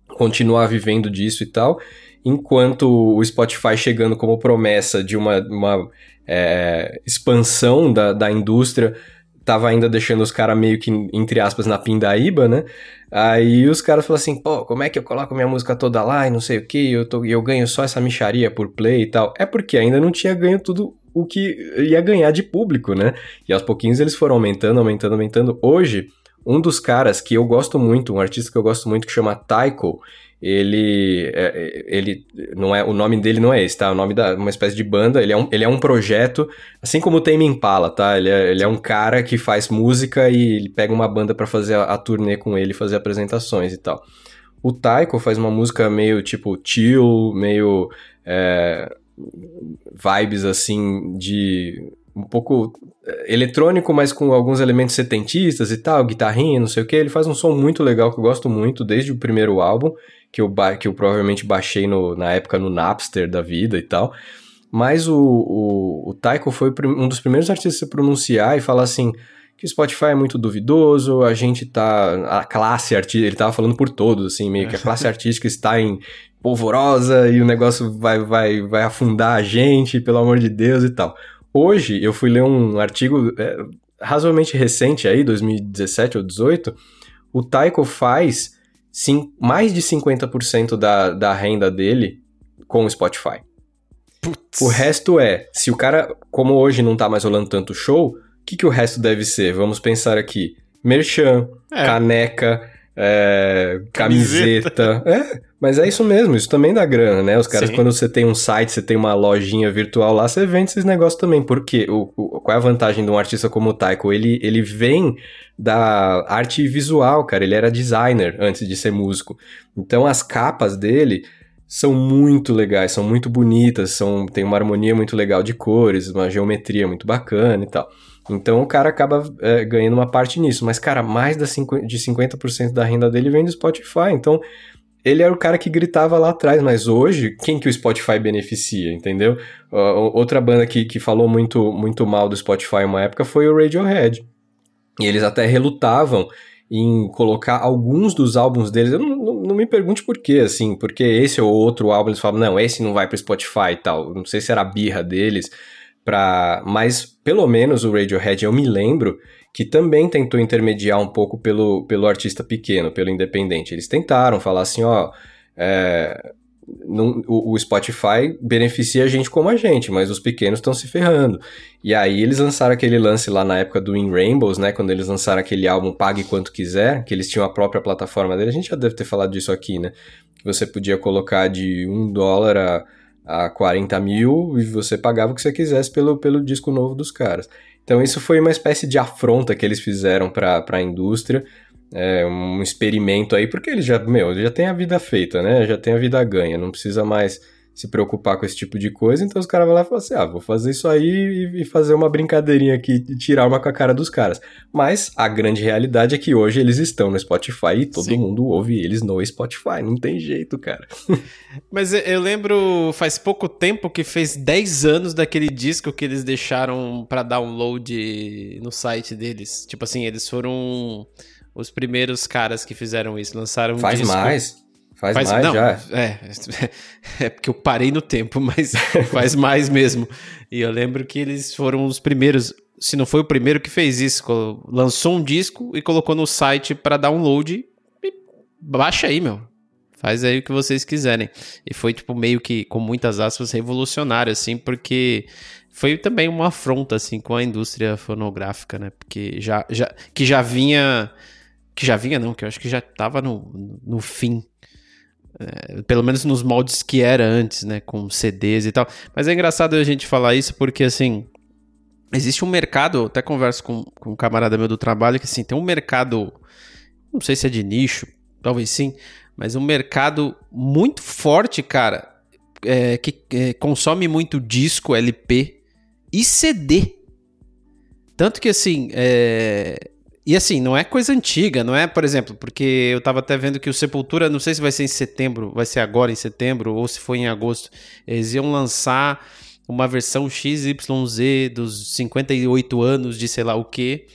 B: continuar vivendo disso e tal. Enquanto o Spotify chegando como promessa de uma, uma é, expansão da, da indústria tava ainda deixando os caras meio que, entre aspas, na pindaíba, né? Aí os caras falam assim, pô, como é que eu coloco minha música toda lá e não sei o que, eu, tô, eu ganho só essa micharia por play e tal. É porque ainda não tinha ganho tudo o que ia ganhar de público, né? E aos pouquinhos eles foram aumentando, aumentando, aumentando. Hoje, um dos caras que eu gosto muito, um artista que eu gosto muito que chama Taiko, ele, é, ele não é o nome dele não é esse, tá? O nome da uma espécie de banda. Ele é um, ele é um projeto, assim como o Tame Impala, tá? Ele é, ele é um cara que faz música e ele pega uma banda para fazer a, a turnê com ele, fazer apresentações e tal. O Taiko faz uma música meio tipo chill, meio é, vibes assim de um pouco é, eletrônico, mas com alguns elementos setentistas e tal, guitarrinha, não sei o que. Ele faz um som muito legal que eu gosto muito desde o primeiro álbum que eu, que eu provavelmente baixei no, na época no Napster da vida e tal. Mas o, o, o Taiko foi um dos primeiros artistas a se pronunciar e falar assim que o Spotify é muito duvidoso, a gente tá. A classe artística, ele tava falando por todos, assim, meio que a classe artística está em polvorosa e o negócio vai, vai, vai afundar a gente, pelo amor de Deus e tal. Hoje eu fui ler um artigo é, razoavelmente recente aí, 2017 ou 2018, o Taiko faz sim, mais de 50% da, da renda dele com o Spotify. Putz. O resto é, se o cara, como hoje não tá mais rolando tanto show, o que, que o resto deve ser? Vamos pensar aqui. Merchan, é. caneca, é, camiseta. É, mas é isso mesmo, isso também dá grana, né? Os caras, Sim. quando você tem um site, você tem uma lojinha virtual lá, você vende esses negócios também. Por quê? O, o, qual é a vantagem de um artista como o Taiko? Ele, ele vem da arte visual, cara. Ele era designer antes de ser músico. Então as capas dele são muito legais, são muito bonitas, são, tem uma harmonia muito legal de cores, uma geometria muito bacana e tal. Então o cara acaba é, ganhando uma parte nisso. Mas, cara, mais da de 50% da renda dele vem do Spotify. Então ele era o cara que gritava lá atrás, mas hoje, quem que o Spotify beneficia, entendeu? Uh, outra banda que, que falou muito, muito mal do Spotify uma época foi o Radiohead. E eles até relutavam em colocar alguns dos álbuns deles. Eu não, não, não, me pergunte por quê, assim, porque esse ou outro álbum eles falam, não, esse não vai para Spotify e tal. Não sei se era a birra deles, pra... mas pelo menos o Radiohead eu me lembro que também tentou intermediar um pouco pelo, pelo artista pequeno, pelo independente. Eles tentaram falar assim, ó, é, o, o, Spotify beneficia a gente como a gente, mas os pequenos estão se ferrando. E aí eles lançaram aquele lance lá na época do In Rainbows, né? Quando eles lançaram aquele álbum Pague Quanto Quiser, que eles tinham a própria plataforma dele. A gente já deve ter falado disso aqui, né? Você podia colocar de um dólar a, a 40 mil e você pagava o que você quisesse pelo, pelo disco novo dos caras. Então isso foi uma espécie de afronta que eles fizeram para a indústria é, um experimento aí, porque ele já, meu, já tem a vida feita, né? Já tem a vida ganha, não precisa mais se preocupar com esse tipo de coisa, então os caras vão lá e falam assim, ah, vou fazer isso aí e, fazer uma brincadeirinha aqui e tirar uma com a cara dos caras. Mas a grande realidade é que hoje eles estão no Spotify e todo Sim. mundo ouve eles no Spotify, não tem jeito, cara.
A: Mas eu lembro, faz pouco tempo que fez 10 anos daquele disco que eles deixaram para download no site deles. Tipo assim, eles foram os primeiros caras que fizeram isso. Lançaram um
B: Faz disco. mais. Faz, faz mais não, já.
A: É, é porque eu parei no tempo, mas faz mais mesmo. E eu lembro que eles foram os primeiros, se não foi o primeiro que fez isso, lançou um disco e colocou no site para download. E baixa aí, meu. Faz aí o que vocês quiserem. E foi, tipo, meio que, com muitas aspas, revolucionário, assim, porque foi também uma afronta, assim, com a indústria fonográfica, né? Porque já, já, que já vinha que já vinha, não, que eu acho que já estava no, no fim. É, pelo menos nos moldes que era antes, né? Com CDs e tal. Mas é engraçado a gente falar isso porque, assim, existe um mercado, até converso com, com um camarada meu do trabalho, que, assim, tem um mercado, não sei se é de nicho, talvez sim, mas um mercado muito forte, cara, é, que é, consome muito disco, LP e CD. Tanto que, assim, é, e assim, não é coisa antiga, não é, por exemplo, porque eu tava até vendo que o Sepultura, não sei se vai ser em setembro, vai ser agora em setembro, ou se foi em agosto, eles iam lançar uma versão XYZ dos 58 anos de sei lá o que,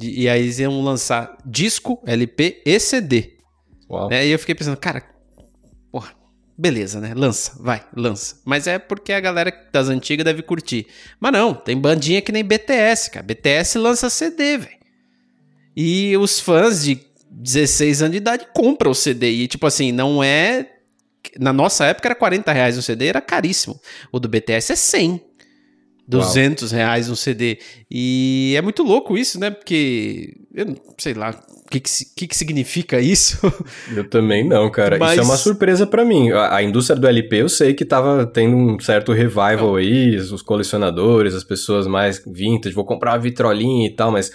A: e aí eles iam lançar disco, LP e CD. Né? E eu fiquei pensando, cara, porra, beleza, né? Lança, vai, lança. Mas é porque a galera das antigas deve curtir. Mas não, tem bandinha que nem BTS, cara. BTS lança CD, velho. E os fãs de 16 anos de idade compram o CD. E, tipo assim, não é. Na nossa época era 40 reais o CD, era caríssimo. O do BTS é 100. 200 Uau. reais um CD. E é muito louco isso, né? Porque, eu não sei lá, o que, que, que, significa isso?
B: Eu também não, cara. Mas... Isso é uma surpresa para mim. A, a, indústria do LP eu sei que tava tendo um certo revival aí, os colecionadores, as pessoas mais vintage, vou comprar uma vitrolinha e tal, mas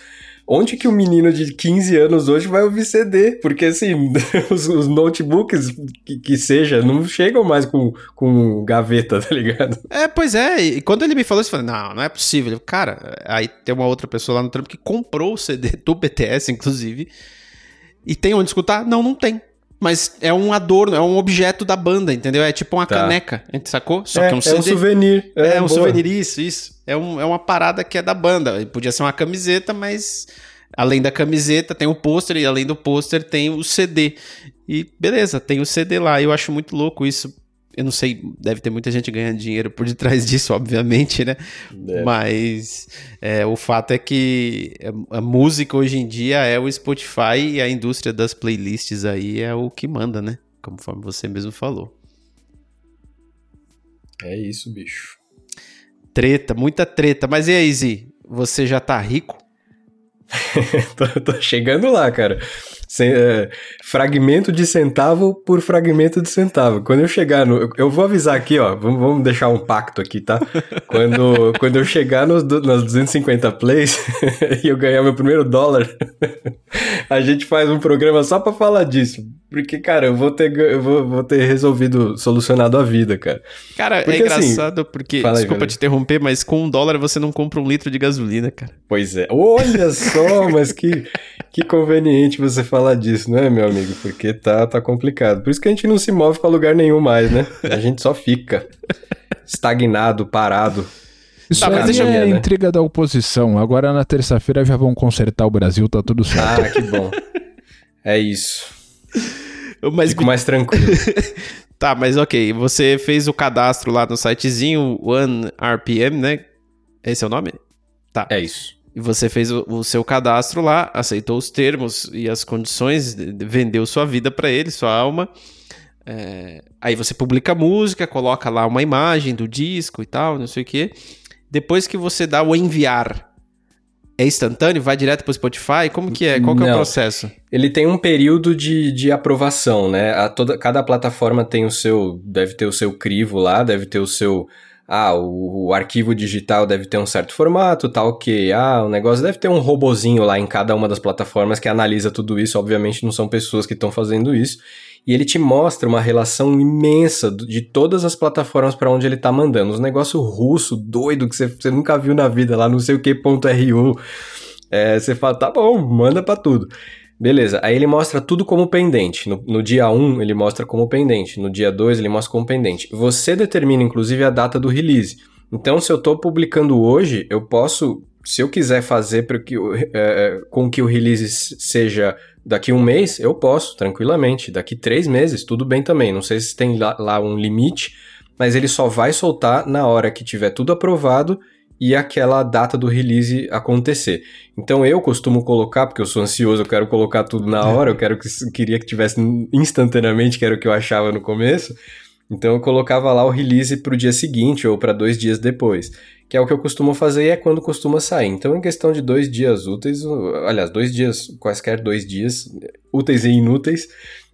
B: onde que o um menino de 15 anos hoje vai ouvir CD? Porque, assim, os, os notebooks que, que, seja, não chegam mais com, com gaveta, tá ligado?
A: É, pois é. E quando ele me falou isso, eu falei, não, não é possível. Cara, aí tem uma outra pessoa lá no trampo que comprou o CD do BTS, inclusive, e tem onde escutar? Não, não tem. Mas é um adorno, é um objeto da banda, entendeu? É tipo uma tá. caneca, sacou?
B: Só é, que é um CD. É um souvenir.
A: É, é um boa. souvenir, isso, isso. É, um, é uma parada que é da banda. Podia ser uma camiseta, mas além da camiseta tem o pôster e além do pôster tem o CD. E beleza, tem o CD lá. Eu acho muito louco isso eu não sei, deve ter muita gente ganhando dinheiro por detrás disso, obviamente, né? Deve. Mas é, o fato é que a música hoje em dia é o Spotify e a indústria das playlists aí é o que manda, né? Conforme você mesmo falou.
B: É isso, bicho.
A: Treta, muita treta. Mas e aí, Zi? Você já tá rico?
B: tô, tô, chegando lá, cara. Sem, é, fragmento de centavo por fragmento de centavo. Quando eu chegar no. Eu vou avisar aqui, ó. Vamos, vamos deixar um pacto aqui, tá? Quando, quando eu chegar nos, nos 250 plays e eu ganhar meu primeiro dólar, a gente faz um programa só pra falar disso. Porque, cara, eu vou ter, eu vou, vou ter resolvido, solucionado a vida, cara.
A: Cara, é porque, é engraçado assim, porque. Desculpa aí, te interromper, mas com um dólar você não compra um litro de gasolina, cara.
B: Pois é. Olha só, mas que, que conveniente você falar disso, né, meu amigo? Porque tá, tá complicado. Por isso que a gente não se move para lugar nenhum mais, né? A gente só fica estagnado, parado.
C: Isso tá, mas é a né? intriga da oposição. Agora na terça-feira já vão consertar o Brasil, tá tudo certo.
B: Ah, que bom. É isso. Mas... Fico mais tranquilo.
A: tá, mas ok. Você fez o cadastro lá no sitezinho OneRPM, né? Esse é o nome?
B: Tá. É isso.
A: E você fez o, o seu cadastro lá, aceitou os termos e as condições, vendeu sua vida para ele, sua alma. É, aí você publica a música, coloca lá uma imagem do disco e tal, não sei o que. Depois que você dá o enviar, é instantâneo? Vai direto para o Spotify? Como que é? Qual que é o processo?
B: Ele tem um período de, de aprovação, né? A toda, cada plataforma tem o seu. Deve ter o seu crivo lá, deve ter o seu. Ah, o, o, arquivo digital deve ter um certo formato, tal tá que ah, o negócio deve ter um robozinho lá em cada uma das plataformas que analisa tudo isso. Obviamente não são pessoas que estão fazendo isso e ele te mostra uma relação imensa de todas as plataformas para onde ele tá mandando. Os negócios russo, doido, que você, nunca viu na vida, lá não sei o que, ponto .ru. É, você fala, tá bom, manda para tudo. Beleza, aí ele mostra tudo como pendente. No, no dia 1 ele mostra como pendente, no dia 2 ele mostra como pendente. Você determina inclusive a data do release. Então, se eu estou publicando hoje, eu posso, se eu quiser fazer para que, é, é, com que o release seja Daqui um mês eu posso, tranquilamente. Daqui três meses, tudo bem também. Não sei se tem lá, lá um limite, mas ele só vai soltar na hora que tiver tudo aprovado e aquela data do release acontecer. Então eu costumo colocar, porque eu sou ansioso, eu quero colocar tudo na hora, eu quero que queria que tivesse instantaneamente, que era o que eu achava no começo. Então eu colocava lá o release para o dia seguinte ou para dois dias depois que é o que eu costumo fazer e é quando costuma sair. Então, em questão de dois dias úteis, aliás, dois dias, quaisquer dois dias, úteis e inúteis,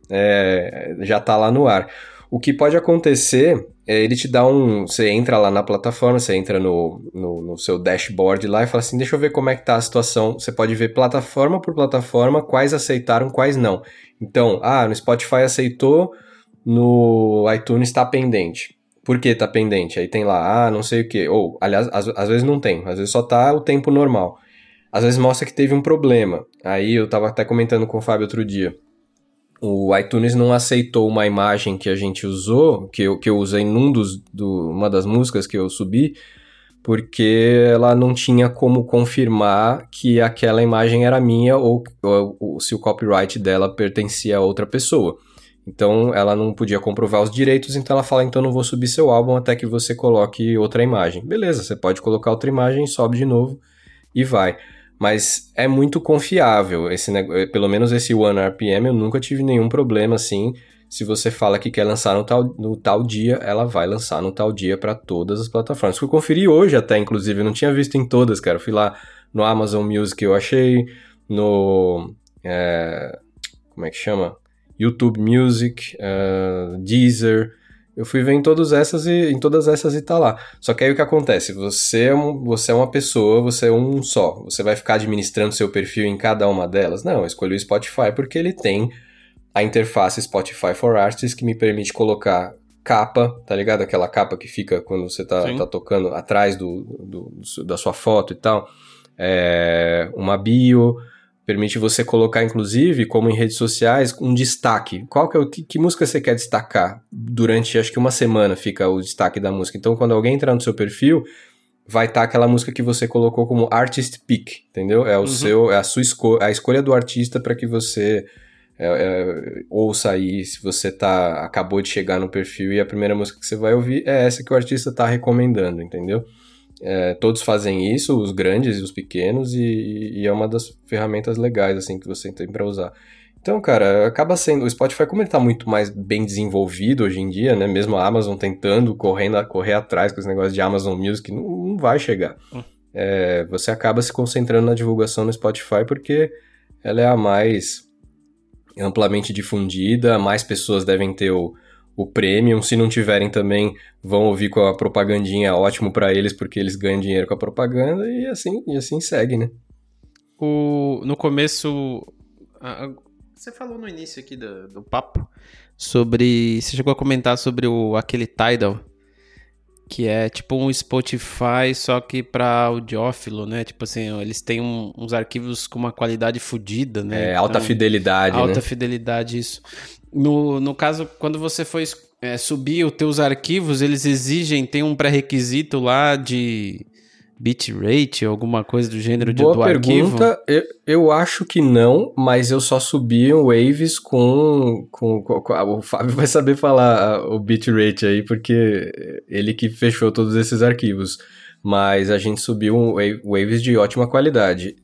B: é, já está lá no ar. O que pode acontecer é ele te dá um. Você entra lá na plataforma, você entra no, no, no, seu dashboard lá e fala assim: deixa eu ver como é que tá a situação. Você pode ver plataforma por plataforma, quais aceitaram, quais não. Então, ah, no Spotify aceitou, no iTunes está pendente. Por que tá pendente? Aí tem lá, ah, não sei o que. Ou, aliás, às, às vezes não tem, às vezes só tá o tempo normal. às vezes mostra que teve um problema. Aí eu tava até comentando com o Fábio outro dia. O iTunes não aceitou uma imagem que a gente usou, que eu, que eu usei num dos, do, uma das músicas que eu subi, porque ela não tinha como confirmar que aquela imagem era minha ou, ou, ou, se o copyright dela pertencia a outra pessoa. Então ela não podia comprovar os direitos, então ela fala: então não vou subir seu álbum até que você coloque outra imagem. Beleza, você pode colocar outra imagem, sobe de novo e vai. Mas é muito confiável, esse pelo menos esse One RPM eu nunca tive nenhum problema assim se você fala que quer lançar no tal, no tal dia, ela vai lançar no tal dia para todas as plataformas. Que eu conferi hoje até, inclusive, eu não tinha visto em todas, cara. Eu fui lá no Amazon Music, eu achei, no. É, como é que chama? YouTube Music, uh, Deezer. Eu fui ver em todas essas e em todas essas e tá lá. Só que aí o que acontece? Você é, um, você é uma pessoa, você é um só. Você vai ficar administrando seu perfil em cada uma delas? Não, eu escolhi o Spotify porque ele tem a interface Spotify for Artists que me permite colocar capa, tá ligado? Aquela capa que fica quando você tá, tá tocando atrás do, do, da sua foto e tal. É, uma bio, permite você colocar, inclusive, como em redes sociais, um destaque. Qual que, é, que, que música você quer destacar? Durante, acho que uma semana fica o destaque da música. Então, quando alguém entrar no seu perfil, vai estar tá aquela música que você colocou como artist pick, entendeu? É o uhum. seu, é a sua escolha, a escolha do artista para que você é, é, ouça aí se você tá acabou de chegar no perfil e a primeira música que você vai ouvir é essa que o artista tá recomendando, entendeu? É, todos fazem isso, os grandes e os pequenos, e, e, é uma das ferramentas legais assim que você tem para usar. Então, cara, acaba sendo. O Spotify, como ele tá muito mais bem desenvolvido hoje em dia, né? Mesmo a Amazon tentando correndo, correr atrás com esse negócio de Amazon Music, não, não vai chegar. Hum. É, você acaba se concentrando na divulgação no Spotify porque ela é a mais amplamente difundida, mais pessoas devem ter o, o premium. Se não tiverem também, vão ouvir com a propagandinha, ótimo para eles, porque eles ganham dinheiro com a propaganda e assim, e assim segue, né?
A: O, no começo. A, a, você falou no início aqui do, do papo sobre. Você chegou a comentar sobre o, aquele Tidal que é tipo um Spotify, só que para audiófilo, né? Tipo assim, eles têm um, uns arquivos com uma qualidade fodida, né?
B: É, alta então, fidelidade,
A: Alta
B: né?
A: fidelidade, isso. No, no caso, quando você for é, subir os teus arquivos, eles exigem, tem um pré-requisito lá de bitrate, alguma coisa do gênero de,
B: Boa
A: do
B: pergunta. arquivo? Eu, eu acho que não, mas eu só subi Waves com, com, com, com, O Fábio vai saber falar o bitrate aí, porque ele que fechou todos esses arquivos. Mas a gente subiu um Waves de ótima qualidade.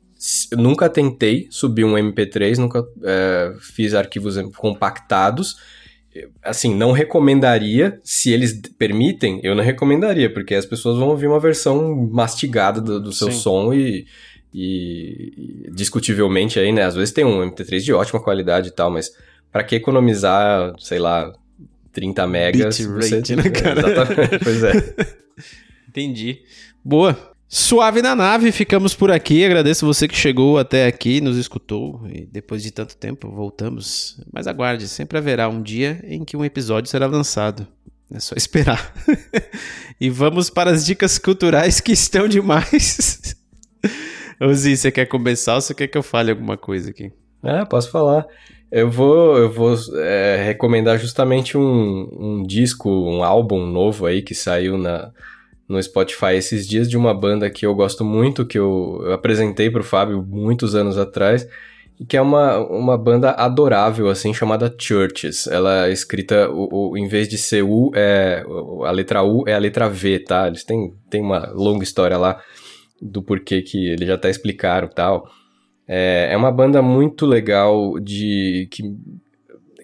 B: Nunca tentei subir um MP3, nunca é, fiz arquivos compactados assim, não recomendaria, se eles permitem, eu não recomendaria, porque as pessoas vão ouvir uma versão mastigada do, do seu Sim. som e, e, e, discutivelmente aí, né, às vezes tem um MP3 de ótima qualidade e tal, mas para que economizar, sei lá, 30 megas?
A: Bitrate, você... né, cara?
B: Exatamente, pois é.
A: Entendi. Boa. Suave na nave, ficamos por aqui. Agradeço você que chegou até aqui, nos escutou e depois de tanto tempo voltamos. Mas aguarde, sempre haverá um dia em que um episódio será lançado. É só esperar. e vamos para as dicas culturais que estão demais. Ozi, você quer começar ou você quer que eu fale alguma coisa aqui?
B: É, posso falar. Eu vou, eu vou é, recomendar justamente um, um disco, um álbum novo aí que saiu na, no Spotify esses dias de uma banda que eu gosto muito, que eu, apresentei pro Fábio muitos anos atrás, e que é uma, uma banda adorável, assim, chamada Churches. Ela é escrita, o, o, em vez de ser U, é, a letra U é a letra V, tá? Eles têm, têm uma longa história lá do porquê que eles já até explicaram tal. É, é uma banda muito legal de que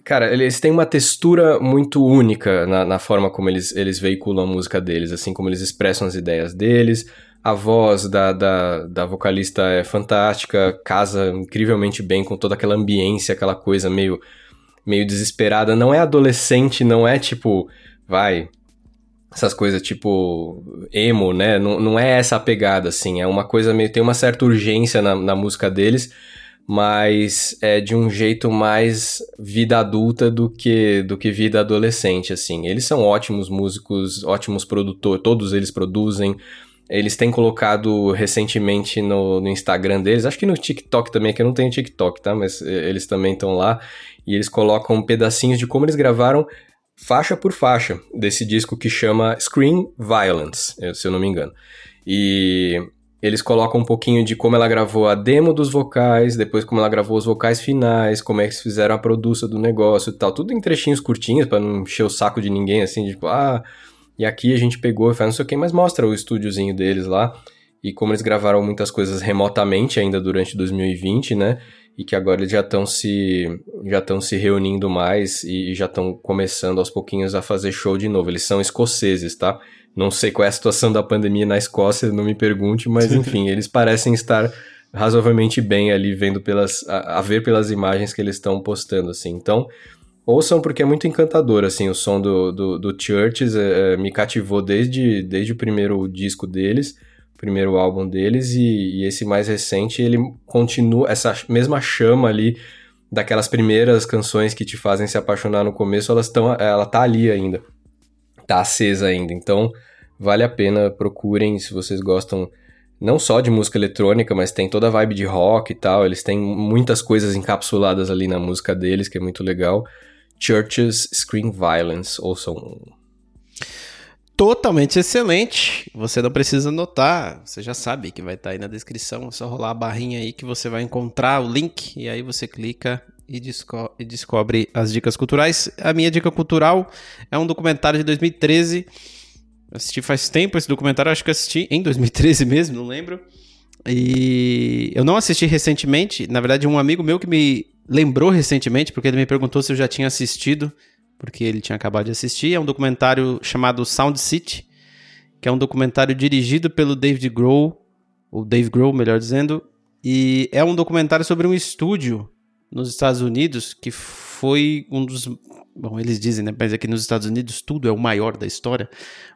B: Cara, eles têm uma textura muito única na, na, forma como eles, eles veiculam a música deles, assim como eles expressam as ideias deles. A voz da, da, da vocalista é fantástica, casa incrivelmente bem com toda aquela ambiência, aquela coisa meio, meio desesperada. Não é adolescente, não é tipo, vai, essas coisas tipo emo, né? Não, não é essa a pegada, assim. É uma coisa meio. tem uma certa urgência na, na música deles mas é de um jeito mais vida adulta do que do que vida adolescente assim. Eles são ótimos músicos, ótimos produtores, todos eles produzem. Eles têm colocado recentemente no, no, Instagram deles, acho que no TikTok também, que eu não tenho TikTok, tá? Mas eles também estão lá. E eles colocam pedacinhos de como eles gravaram faixa por faixa desse disco que chama Screen Violence, se eu não me engano. E eles colocam um pouquinho de como ela gravou a demo dos vocais, depois como ela gravou os vocais finais, como é que fizeram a produção do negócio e tal. Tudo em trechinhos curtinhos, para não encher o saco de ninguém, assim, tipo, ah, e aqui a gente pegou e faz não sei o que, mas mostra o estúdiozinho deles lá. E como eles gravaram muitas coisas remotamente ainda durante 2020, né? E que agora eles já estão se já estão se reunindo mais e já estão começando aos pouquinhos a fazer show de novo. Eles são escoceses, tá? Não sei qual é a situação da pandemia na Escócia, não me pergunte, mas enfim, eles parecem estar razoavelmente bem ali vendo pelas a, a ver pelas imagens que eles estão postando assim. Então, Ouçam porque é muito encantador, assim, o som do, do, do Churches é, é, me cativou desde, desde o primeiro disco deles, primeiro álbum deles, e, e, esse mais recente, ele continua, essa mesma chama ali daquelas primeiras canções que te fazem se apaixonar no começo, elas estão, ela tá ali ainda, tá acesa ainda, então vale a pena, procurem se vocês gostam não só de música eletrônica, mas tem toda a vibe de rock e tal, eles têm muitas coisas encapsuladas ali na música deles, que é muito legal. Churches Screen Violence, ouçam.
A: Totalmente excelente. Você não precisa anotar, você já sabe que vai estar tá aí na descrição. É só rolar a barrinha aí que você vai encontrar o link e aí você clica e, desco e descobre as dicas culturais. A minha dica cultural é um documentário de 2013. assisti faz tempo esse documentário, acho que assisti em 2013 mesmo, não lembro. E eu não assisti recentemente, na verdade, um amigo meu que me lembrou recentemente, porque ele me perguntou se eu já tinha assistido, porque ele tinha acabado de assistir. É um documentário chamado Sound City, que é um documentário dirigido pelo David Grohl, ou Dave Grohl, melhor dizendo, e é um documentário sobre um estúdio nos Estados Unidos que foi um dos bom, eles dizem, né, mas aqui nos Estados Unidos tudo é o maior da história,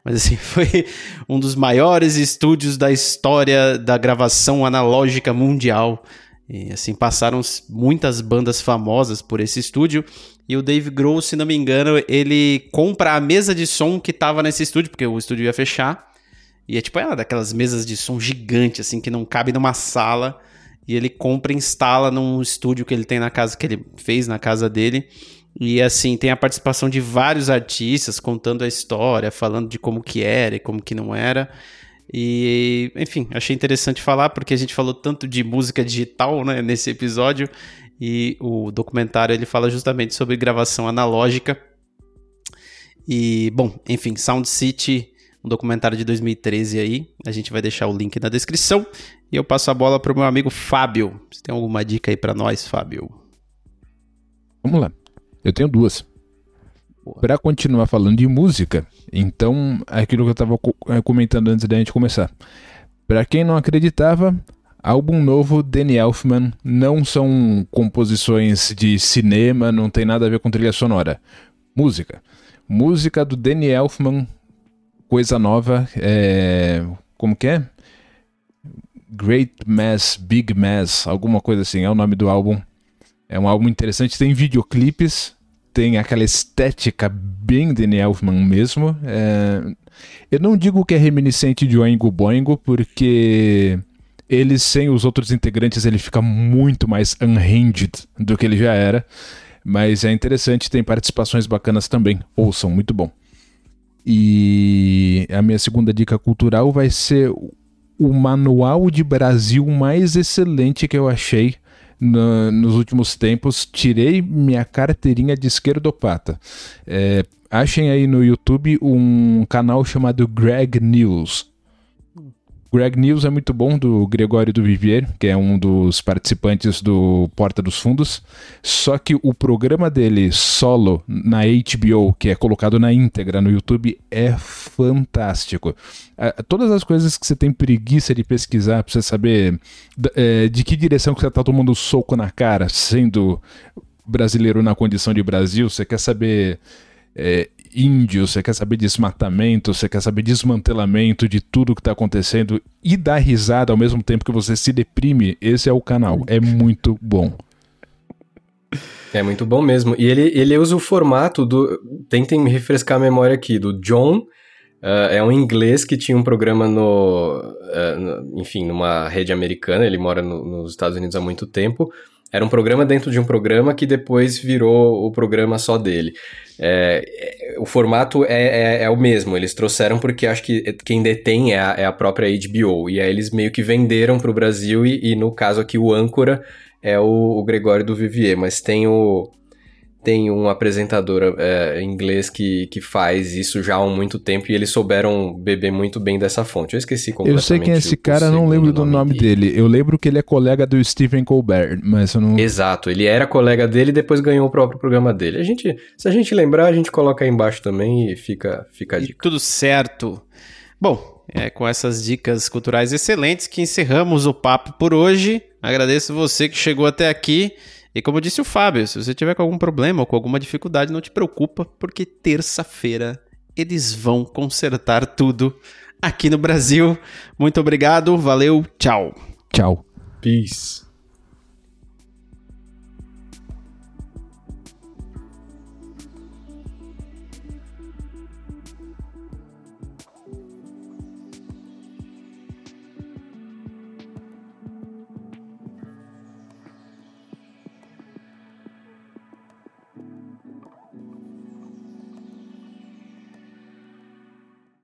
A: mas assim, foi um dos maiores estúdios da história da gravação analógica mundial. E assim, passaram muitas bandas famosas por esse estúdio. E o Dave Grohl, se não me engano, ele compra a mesa de som que tava nesse estúdio, porque o estúdio ia fechar. E é tipo, é daquelas mesas de som gigante, assim, que não cabe numa sala. E ele compra e instala num estúdio que ele tem na casa, que ele fez na casa dele. E assim, tem a participação de vários artistas contando a história, falando de como que era e como que não era. E, enfim, achei interessante falar porque a gente falou tanto de música digital, né, nesse episódio, e o documentário ele fala justamente sobre gravação analógica. E, bom, enfim, Sound City, um documentário de 2013 aí, a gente vai deixar o link na descrição. E eu passo a bola para o meu amigo Fábio. Você tem alguma dica aí para nós, Fábio?
C: Vamos lá. Eu tenho duas. Para continuar falando de música, então, aquilo que eu estava eh, comentando antes da gente começar. Para quem não acreditava, álbum novo Danny Elfman não são composições de cinema, não tem nada a ver com trilha sonora. Música. Música do Danny Elfman, coisa nova, é... como que é? Great Mass, Big Mass, alguma coisa assim, é o nome do álbum. É um álbum interessante, tem videoclipes, tem aquela estética bem Danny Elfman mesmo. É... Eu não digo que é reminiscente de Oingo Boingo, porque ele sem os outros integrantes ele fica muito mais unhinged do que ele já era. Mas é interessante, tem participações bacanas também. Ouçam, muito bom. E a minha segunda dica cultural vai ser o manual de Brasil mais excelente que eu achei no, nos últimos tempos, tirei minha carteirinha de esquerdopata. É, achem aí no YouTube um canal chamado Greg News. Greg News é muito bom, do Gregório do Vivier, que é um dos participantes do Porta dos Fundos. Só que o programa dele solo na HBO, que é colocado na íntegra no YouTube, é fantástico. Todas as coisas que você tem preguiça de pesquisar pra você saber é, de que direção que você tá tomando soco na cara, sendo brasileiro na condição de Brasil, você quer saber é, índio, você quer saber desmatamento, você quer saber desmantelamento de tudo que está acontecendo e dar risada ao mesmo tempo que você se deprime, esse é o canal. É muito bom.
B: É muito bom mesmo. E ele, ele usa o formato do. Tentem me refrescar a memória aqui, do John Uh, é um inglês que tinha um programa no, uh, no enfim, numa rede americana, ele mora no, nos Estados Unidos há muito tempo. Era um programa dentro de um programa que depois virou o programa só dele. É, é, o formato é, é, é, o mesmo, eles trouxeram porque acho que quem detém é a, é a própria HBO. E aí eles meio que venderam para o Brasil, e, e, no caso aqui o âncora é o, o Gregório do Vivier, mas tem o, tem um apresentador é, inglês que, que faz isso já há muito tempo e eles souberam beber muito bem dessa fonte. Eu esqueci completamente.
C: Eu sei quem é esse cara, não lembro do nome dele. dele. Eu lembro que ele é colega do Stephen Colbert, mas eu não.
B: Exato, ele era colega dele e depois ganhou o próprio programa dele. A gente, se a gente lembrar, a gente coloca aí embaixo também e fica, fica a dica.
A: E tudo certo. Bom, é com essas dicas culturais excelentes que encerramos o papo por hoje. Agradeço você que chegou até aqui. E como disse o Fábio, se você tiver com algum problema ou com alguma dificuldade, não te preocupa, porque terça-feira eles vão consertar tudo aqui no Brasil. Muito obrigado, valeu, tchau.
C: Tchau.
B: Peace.